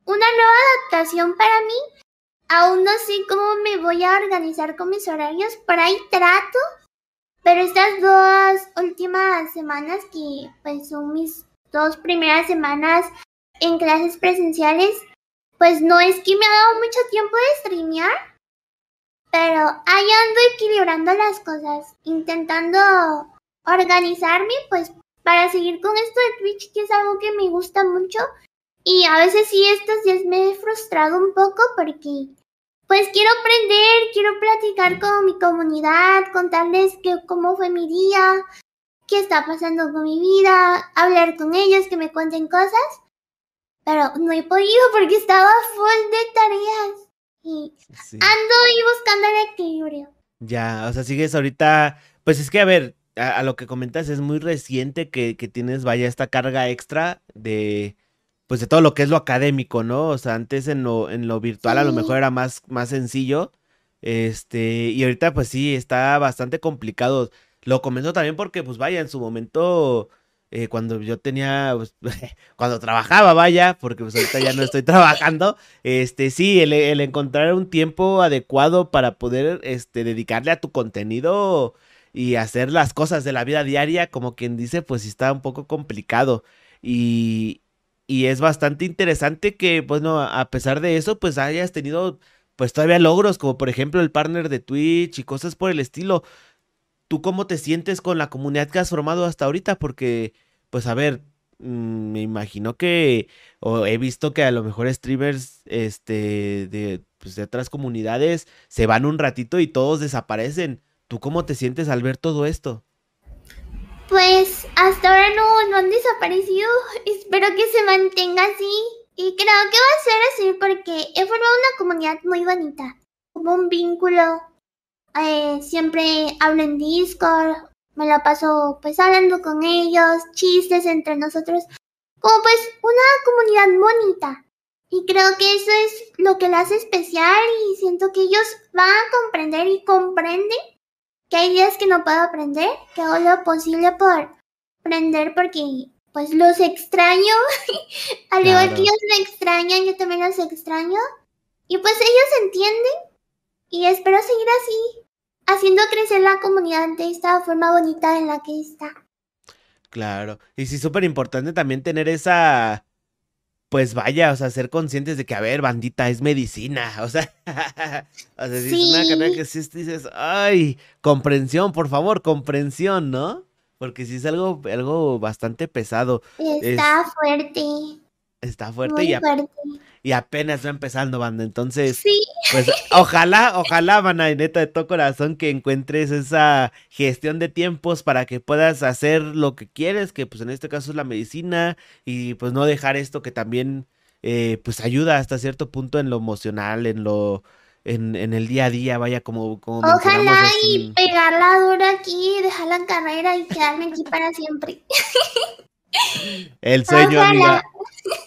una nueva adaptación para mí. Aún no sé cómo me voy a organizar con mis horarios, por ahí trato pero estas dos últimas semanas, que pues son mis dos primeras semanas en clases presenciales, pues no es que me ha dado mucho tiempo de streamear, pero ahí ando equilibrando las cosas, intentando organizarme pues para seguir con esto de Twitch, que es algo que me gusta mucho. Y a veces sí estos días me he frustrado un poco porque pues quiero aprender, quiero platicar con mi comunidad, contarles que, cómo fue mi día, qué está pasando con mi vida, hablar con ellos, que me cuenten cosas. Pero no he podido porque estaba full de tareas. Y ando ahí buscando el equilibrio. Ya, o sea, sigues ahorita. Pues es que, a ver, a, lo que comentas, es muy reciente que, que tienes, vaya, esta carga extra de pues de todo lo que es lo académico, ¿no? O sea, antes en lo, en lo virtual a lo mejor era más, más sencillo. Este, y ahorita pues sí, está bastante complicado. Lo comenzó también porque, pues vaya, en su momento, eh, cuando yo tenía, pues, cuando trabajaba, vaya, porque pues ahorita ya no estoy trabajando, este, sí, el, el, encontrar un tiempo adecuado para poder, este, dedicarle a tu contenido y hacer las cosas de la vida diaria, como quien dice, pues sí está un poco complicado. Y, y es bastante interesante que, bueno, a pesar de eso, pues hayas tenido, pues todavía logros, como por ejemplo el partner de Twitch y cosas por el estilo. ¿Tú cómo te sientes con la comunidad que has formado hasta ahorita? Porque, pues a ver, mm, me imagino que, o he visto que a lo mejor streamers, este, de, pues, de otras comunidades se van un ratito y todos desaparecen. ¿Tú cómo te sientes al ver todo esto? Pues hasta ahora no, no han desaparecido. Espero que se mantenga así. Y creo que va a ser así porque he formado una comunidad muy bonita. Como un vínculo. Eh, siempre hablo en Discord. Me la paso pues hablando con ellos. Chistes entre nosotros. Como pues una comunidad bonita. Y creo que eso es lo que la hace especial y siento que ellos van a comprender y comprenden que hay días que no puedo aprender, que hago lo posible por aprender porque pues los extraño, al igual que ellos me extrañan, yo también los extraño. Y pues ellos entienden y espero seguir así, haciendo crecer la comunidad de esta forma bonita en la que está. Claro. Y sí, súper importante también tener esa, pues vaya, o sea, ser conscientes de que, a ver, bandita, es medicina. O sea, o sea si es una carrera que sí dices, ay, comprensión, por favor, comprensión, ¿no? Porque sí es algo, algo bastante pesado. Está fuerte. Está fuerte y, y, apenas va empezando, banda. Entonces, pues ojalá, ojalá, banda, neta de todo corazón, que encuentres esa gestión de tiempos para que puedas hacer lo que quieres, que pues en este caso es la medicina, y pues no dejar esto que también eh, pues ayuda hasta cierto punto en lo emocional, en lo en, en, el día a día, vaya como... como Ojalá y pegarla dura aquí, dejarla en carrera y quedarme aquí para siempre. El sueño, amiga.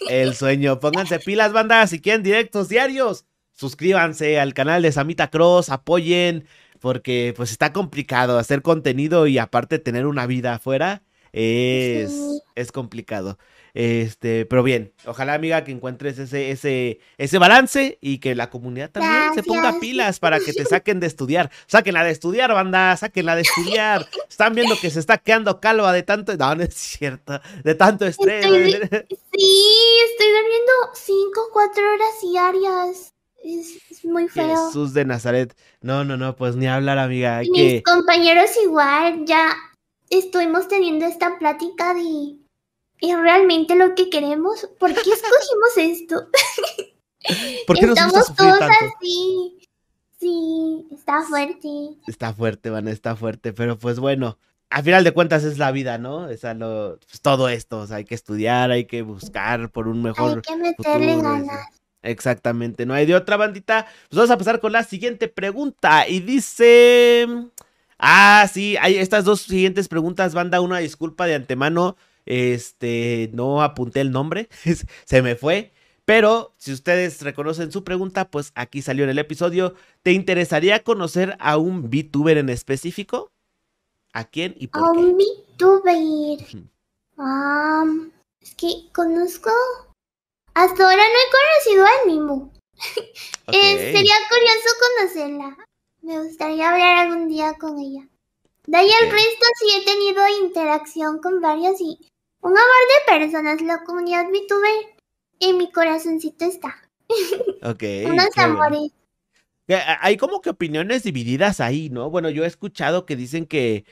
El sueño. Pónganse pilas, bandas. Si quieren directos diarios, suscríbanse al canal de Samita Cross, apoyen, porque pues está complicado hacer contenido y aparte tener una vida afuera es, es complicado. Este, pero bien, ojalá amiga que encuentres ese, ese, ese balance y que la comunidad también se ponga pilas para que te saquen de estudiar. Sáquenla de estudiar, banda, sáquenla de estudiar. Están viendo que se está quedando calva de tanto, no, no es cierto, de tanto estrés. sí, estoy durmiendo 5, 4 horas diarias. Es, muy feo. Jesús de Nazaret. No, no, no, pues ni hablar, amiga. Mis compañeros igual, ya estuvimos teniendo esta plática de ¿Es realmente lo que queremos? ¿Por qué escogimos esto? ¿Por qué Estamos todos así. Sí, está fuerte. Está fuerte, Van, está fuerte. Pero pues bueno, al final de cuentas es la vida, ¿no? Es lo, pues, todo esto. O sea, hay que estudiar, hay que buscar por un mejor. Hay que meterle ganas. Exactamente, no hay de otra bandita. Pues vamos a pasar con la siguiente pregunta. Y dice. Ah, sí, hay estas dos siguientes preguntas, banda. Una disculpa de antemano. Este, no apunté el nombre, se me fue. Pero si ustedes reconocen su pregunta, pues aquí salió en el episodio. ¿Te interesaría conocer a un VTuber en específico? ¿A quién y por a qué? un VTuber. es que conozco. Hasta ahora no he conocido al Mimo. Eh, sería curioso conocerla. Me gustaría hablar algún día con ella. De ahí el resto sí he tenido interacción con varios y un amor de personas, la comunidad VTuber en mi corazoncito está. Ok. Unos amores. Hay como que opiniones divididas ahí, ¿no? Bueno, yo he escuchado que dicen que,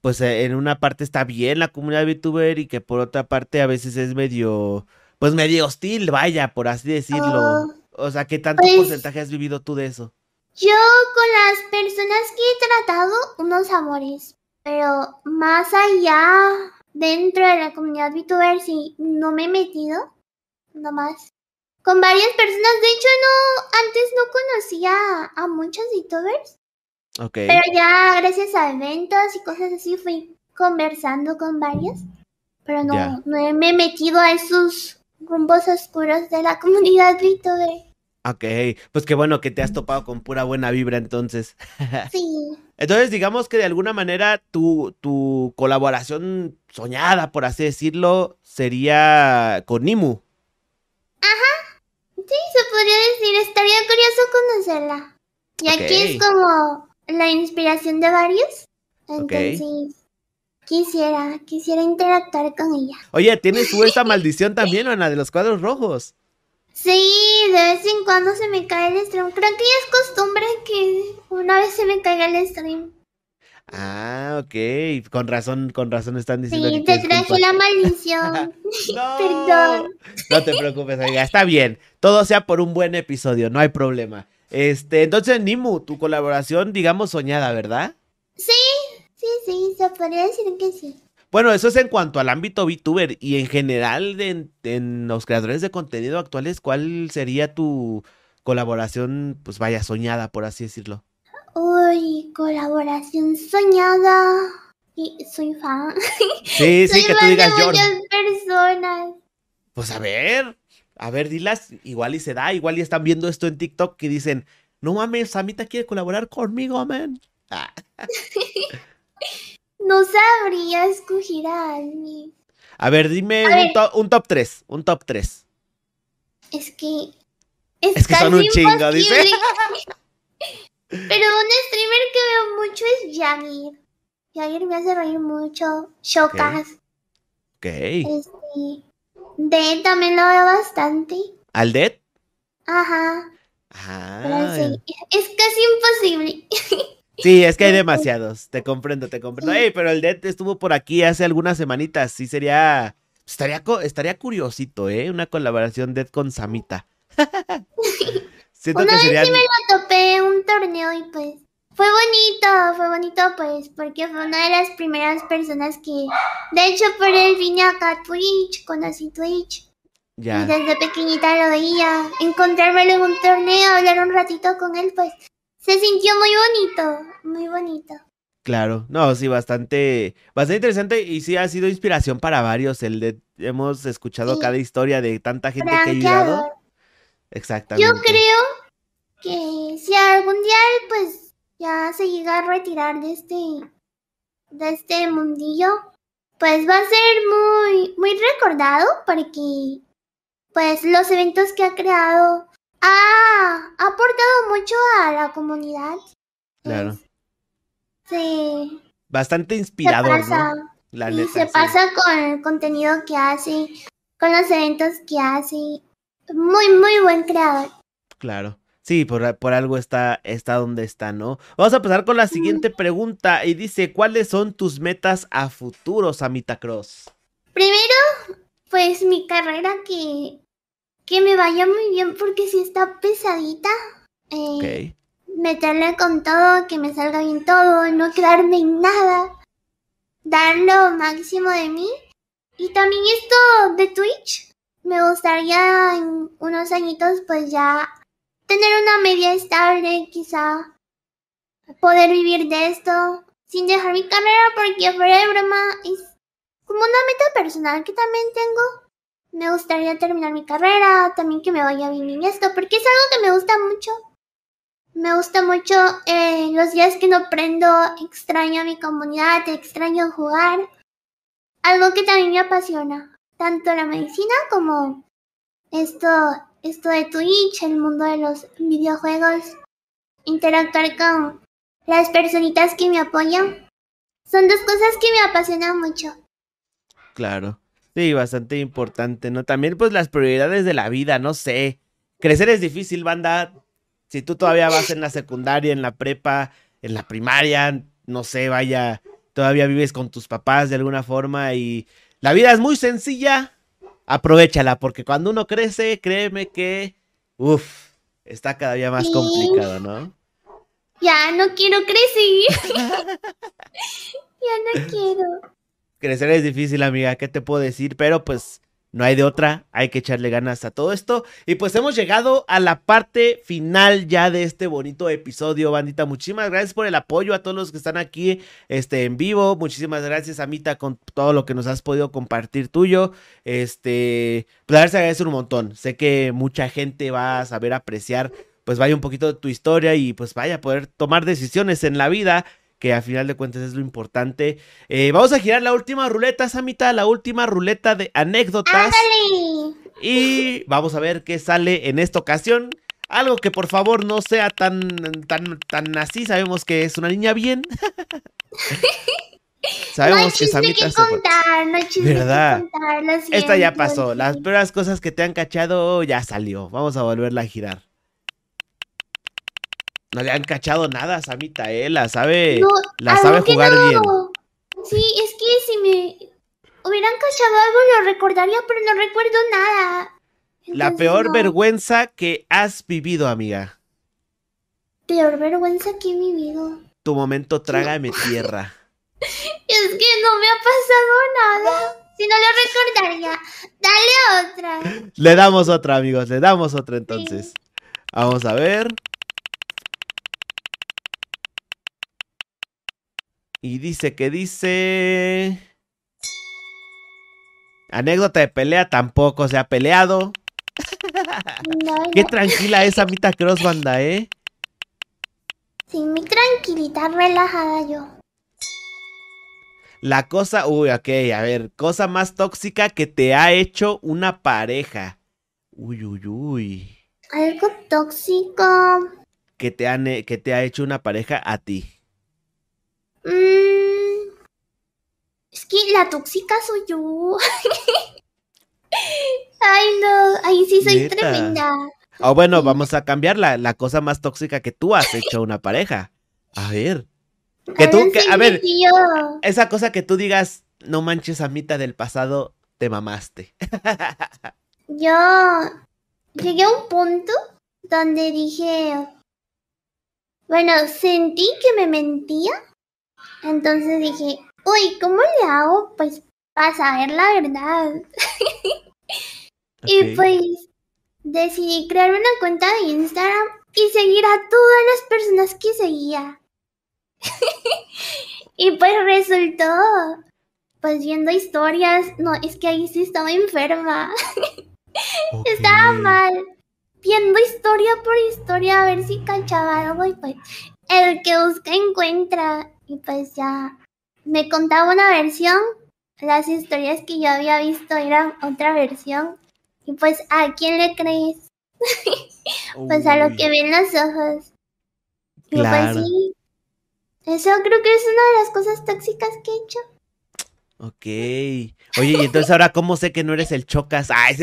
pues, eh, en una parte está bien la comunidad VTuber y que por otra parte a veces es medio, pues, medio hostil, vaya, por así decirlo. Oh, o sea, ¿qué tanto pues porcentaje has vivido tú de eso? Yo con las personas que he tratado, unos amores, pero más allá dentro de la comunidad VTuber sí no me he metido, nomás. Con varias personas, de hecho no, antes no conocía a muchos VTubers. Ok. Pero ya gracias a eventos y cosas así fui conversando con varios. Pero no, no me he metido a esos rumbos oscuros de la comunidad VTuber. Ok, pues qué bueno que te has topado con pura buena vibra entonces. Sí. Entonces, digamos que de alguna manera tu, tu colaboración soñada, por así decirlo, sería con Nimu. Ajá. Sí, se podría decir. Estaría curioso conocerla. Y aquí es como la inspiración de varios. Entonces, quisiera, quisiera interactuar con ella. Oye, ¿tienes tú esa maldición también, Ana, de los cuadros rojos? Sí, de vez en cuando se me cae el stream. Creo que ya es costumbre que una vez se me caiga el stream. Ah, ok. Con razón, con razón están diciendo. Sí, te traje la maldición. no, Perdón. No te preocupes, amiga. Está bien. Todo sea por un buen episodio, no hay problema. Este, entonces, Nimu, tu colaboración, digamos, soñada, ¿verdad? Sí, sí, sí, se podría decir que sí. Bueno, eso es en cuanto al ámbito VTuber y en general en, los creadores de contenido actuales, ¿cuál sería tu colaboración, pues vaya, soñada, por así decirlo? Uy, colaboración soñada. Y soy fan. Sí, sí, que tú digas yo. muchas personas. Pues a ver, a ver, dilas, igual y se da, igual y están viendo esto en TikTok que dicen, no mames, Samita quiere colaborar conmigo, man. Ah. No sabría escoger a alguien. A ver, dime un, top 3. Un top 3. Es que. Es, que son un chingo, dice. Pero un streamer que veo mucho Jagir. Jagir me hace reír mucho. Shokas. Ok. Este. Dead también lo veo bastante. ¿Al Dead? Ajá. Pero Ah. sí, es casi imposible. Sí, es que hay demasiados. Te comprendo, te comprendo. Ey, pero el Dead estuvo por aquí hace algunas semanitas. Sí, sería. Estaría, estaría curiosito, ¿eh? Una colaboración Dead con Samita. Siento Una que vez sí me lo topé en un torneo y pues fue bonito, fue bonito pues porque fue una de las primeras personas que, de hecho por él vine acá a Twitch, conocí Twitch y Ya, desde pequeñita lo veía, encontrármelo en un torneo, hablar un ratito con él pues se sintió muy bonito, muy bonito. claro. No, sí, bastante. Bastante interesante y sí ha sido inspiración para varios. El Dead. Hemos escuchado Sí. cada historia de tanta gente que ha ayudado. Exactamente. Yo creo que si algún día él pues ya se llega a retirar de este de este mundillo, pues va a ser muy muy recordado porque pues los eventos que ha creado ha, ha aportado mucho a la comunidad. Claro. Se, Bastante se inspirador, pasa, ¿no? La neta. se sí. pasa con el contenido que hace, con los eventos que hace. Muy, muy buen creador. Claro. Sí, por, por algo está, está donde está, ¿no? Vamos a pasar con la siguiente pregunta y dice, ¿cuáles son tus metas a futuro, Samita Cross? Primero, pues mi carrera que, que me vaya muy bien porque si está pesadita. Eh, Ok. Meterle con todo, que me salga bien todo, no quedarme en nada. Dar lo máximo de mí. Y también esto de Twitch. Me gustaría en unos añitos pues ya tener una media estable, quizá poder vivir de esto sin dejar mi carrera porque fuera de broma es como una meta personal que también tengo. Me gustaría terminar mi carrera, también que me vaya bien en esto, porque es algo que me gusta mucho. Me gusta mucho eh, los días que no prendo, extraño a mi comunidad, extraño jugar. Algo que también me apasiona, tanto la medicina como esto, esto de Twitch, el mundo de los videojuegos, interactuar con las personitas que me apoyan. Son dos cosas que me apasionan mucho. Claro. Sí, bastante importante, ¿no? También pues las prioridades de la vida, no sé. Crecer es difícil, banda. Si tú todavía vas en la secundaria, en la prepa, en la primaria, no sé, vaya, todavía vives con tus papás de alguna forma y la vida es muy sencilla, aprovechala, porque cuando uno crece, créeme que, uff, está cada día más Sí. complicado, ¿no? Ya no quiero crecer. ya no quiero. Crecer es difícil, amiga, ¿qué te puedo decir? Pero pues no hay de otra, hay que echarle ganas a todo esto. Y pues hemos llegado a la parte final ya de este bonito episodio, bandita. Muchísimas gracias por el apoyo a todos los que están aquí este, en vivo. Muchísimas gracias, Amita, con todo lo que nos has podido compartir tuyo. Este, pues a ver, se agradece un montón. Sé que mucha gente va a saber apreciar, pues vaya un poquito de tu historia y pues vaya a poder tomar decisiones en la vida que a final de cuentas es lo importante. Eh, vamos a girar la última ruleta, Samita, la última ruleta de anécdotas. Ándale. Y vamos a ver qué sale en esta ocasión. Algo que por favor no sea tan, tan, tan así. Sabemos que es una niña bien. No Sabemos hay que Samita que se no hay chisme ¿Verdad? que contar, Esta ya pasó. Las peores cosas que te han cachado ya salió. Vamos a volverla a girar. No le han cachado nada a Samita, eh. La sabe, No, la sabe jugar no- bien. Sí, es que si me hubieran cachado algo lo recordaría, pero no recuerdo nada. La peor no. vergüenza que has vivido, amiga. Peor vergüenza que he vivido. Tu momento trágame tierra. Es que no me ha pasado nada. Si no lo recordaría. Dale otra. Le damos otra, amigos. Le damos otra entonces. Vamos a ver. Y dice que dice... Anécdota de pelea tampoco se ha peleado. No, Qué tranquila es Amita Cross Banda, ¿eh? Sí, muy tranquilita, relajada yo. La cosa, uy, ok, a ver, cosa más tóxica que te ha hecho una pareja. Uy, uy, uy. Algo tóxico. Que te, han, que te ha hecho una pareja a ti. Mm, es que la tóxica soy yo. Ay, no, ahí sí soy Neta. tremenda. O bueno, vamos a cambiar la, la cosa más tóxica que tú has hecho a una pareja. A ver. Que tú, que- a ver, tío. esa cosa que tú digas, no manches a mitad del pasado, te mamaste. Yo llegué a un punto donde dije, bueno, sentí que me mentía. Entonces dije, uy, ¿cómo le hago? Pues para saber la verdad. Y pues decidí crear una cuenta de Instagram y seguir a todas las personas que seguía. y pues resultó, pues viendo historias, no, es que ahí sí estaba enferma. Estaba mal. Viendo historia por historia a ver si cachaba algo y pues el que busca encuentra. Y pues ya me contaba una versión. Las historias que yo había visto eran otra versión. Y pues a quién le crees? Pues a lo que ven los ojos. Y Claro. pues sí. Eso creo que es una de las cosas tóxicas que he hecho. Ok. Oye, y entonces ahora, ¿cómo sé que no eres el chocas? Ay.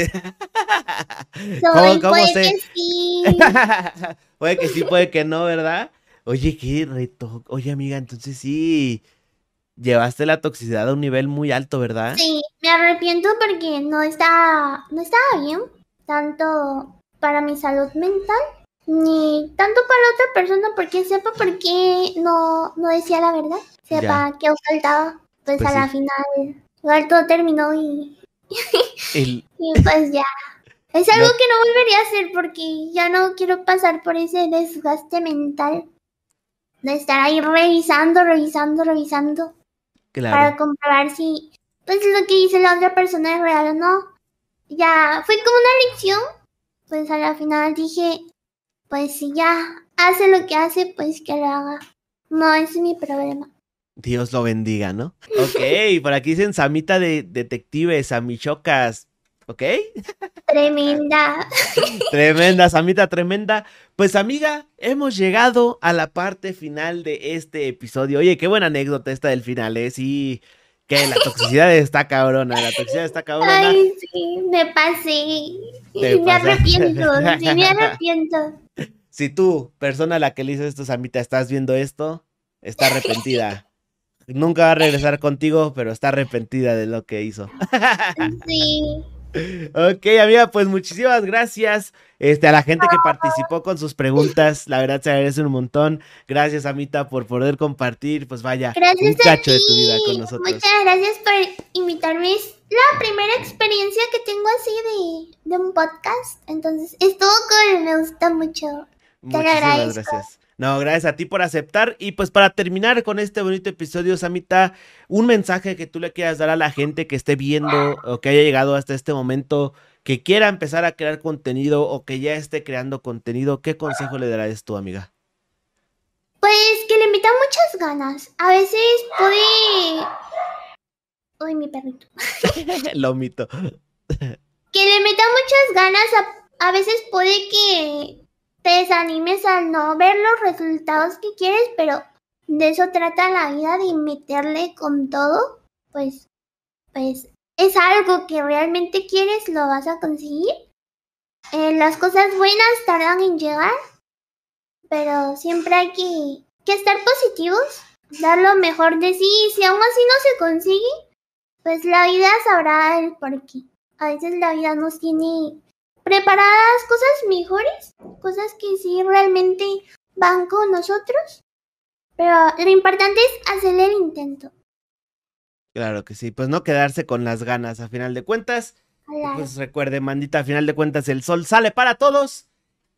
¿Cómo, cómo puede sé? que sí. puede que sí, puede que no, ¿verdad? Oye, qué reto. Oye, amiga, entonces sí. Llevaste la toxicidad a un nivel muy alto, ¿verdad? Sí, me arrepiento porque no estaba, no estaba bien, tanto para mi salud mental, ni tanto para otra persona, porque sepa por qué no, no decía la verdad, sepa que ocultaba, pues, Pues a la final, igual todo terminó y, El- y pues ya. Es algo No. que no volvería a hacer porque ya no quiero pasar por ese desgaste mental de estar ahí revisando, revisando, revisando claro. para comprobar si pues lo que dice la otra persona es real o no. Ya fue como una lección, pues a la final dije, pues si ya hace lo que hace, pues que lo haga. No es mi problema. Dios lo bendiga, ¿no? Ok, por aquí dicen Samita de Detective, Samichocas. ¿Ok? Tremenda. Tremenda, Samita, tremenda. Pues amiga, hemos llegado a la parte final de este episodio. Oye, qué buena anécdota esta del final, ¿eh? Sí, que la toxicidad está cabrona, la toxicidad está cabrona. Ay, sí, me pasé. Me arrepiento, sí, me arrepiento. Si tú, persona a la que le hizo esto, Samita, estás viendo esto, está arrepentida. Nunca va a regresar contigo, pero está arrepentida de lo que hizo. Sí. Ok, amiga, pues muchísimas gracias este, a la gente que participó con sus preguntas. La verdad se agradece un montón. Gracias, Amita, por poder compartir, pues vaya, Gracias un cacho de tu vida con nosotros. Muchas gracias por invitarme. Es la primera experiencia que tengo así de, de un podcast. Entonces, estuvo cool, me gusta mucho. te Muchísimas gracias. No, gracias a ti por aceptar. Y pues para terminar con este bonito episodio, Samita, un mensaje que tú le quieras dar a la gente que esté viendo o que haya llegado hasta este momento, que quiera empezar a crear contenido o que ya esté creando contenido, ¿qué consejo le darás tú, amiga? Pues que le metan muchas ganas. A veces puede. Uy, mi perrito. Lo mito. Que le metan muchas ganas. A, a veces puede que te desanimes al no ver los resultados que quieres, pero de eso trata la vida, de meterle con todo. Pues, pues es algo que realmente quieres, lo vas a conseguir. Eh, las cosas buenas tardan en llegar, pero siempre hay que, que estar positivos, dar lo mejor de sí. Y si aún así no se consigue, pues la vida sabrá el porqué. A veces la vida nos tiene preparadas cosas mejores, cosas que sí realmente van con nosotros. Pero lo importante es hacer el intento. Claro que sí, pues no quedarse con las ganas a final de cuentas. Claro. Pues recuerde, mandita, a final de cuentas el sol sale para todos.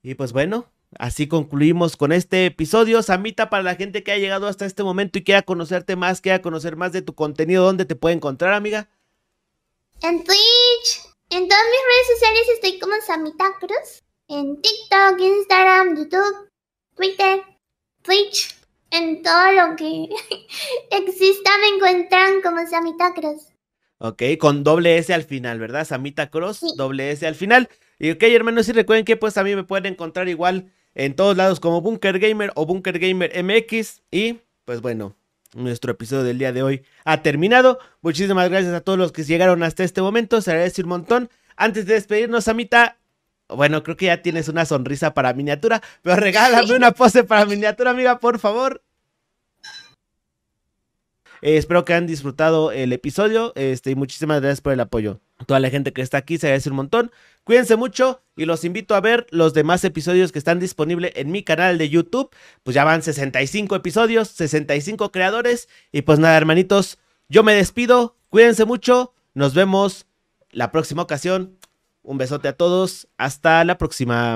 Y pues bueno, así concluimos con este episodio. Samita, para la gente que ha llegado hasta este momento y quiera conocerte más, quiera conocer más de tu contenido, ¿dónde te puede encontrar, amiga? En Twitch, en todas mis redes sociales estoy como Samita Cruz. En TikTok, Instagram, YouTube, Twitter, Twitch. En todo lo que exista me encuentran como Samita Cruz. Ok, con doble S al final, ¿verdad? Samita Cross, Sí. doble S al final. Y ok, hermanos, y recuerden que pues a mí me pueden encontrar igual en todos lados como Bunker Gamer o Bunker Gamer MX. Y pues bueno, nuestro episodio del día de hoy ha terminado. Muchísimas gracias a todos los que llegaron hasta este momento. Se agradece un montón. Antes de despedirnos, Amita, bueno, creo que ya tienes una sonrisa para miniatura, pero regálame una pose para miniatura, amiga, por favor. Eh, espero que hayan disfrutado el episodio. Este, y muchísimas gracias por el apoyo. Toda la gente que está aquí se agradece un montón. Cuídense mucho y los invito a ver los demás episodios que están disponibles en mi canal de YouTube. Pues ya van 65 episodios, 65 creadores. Y pues nada, hermanitos, yo me despido. Cuídense mucho. Nos vemos la próxima ocasión. Un besote a todos. Hasta la próxima.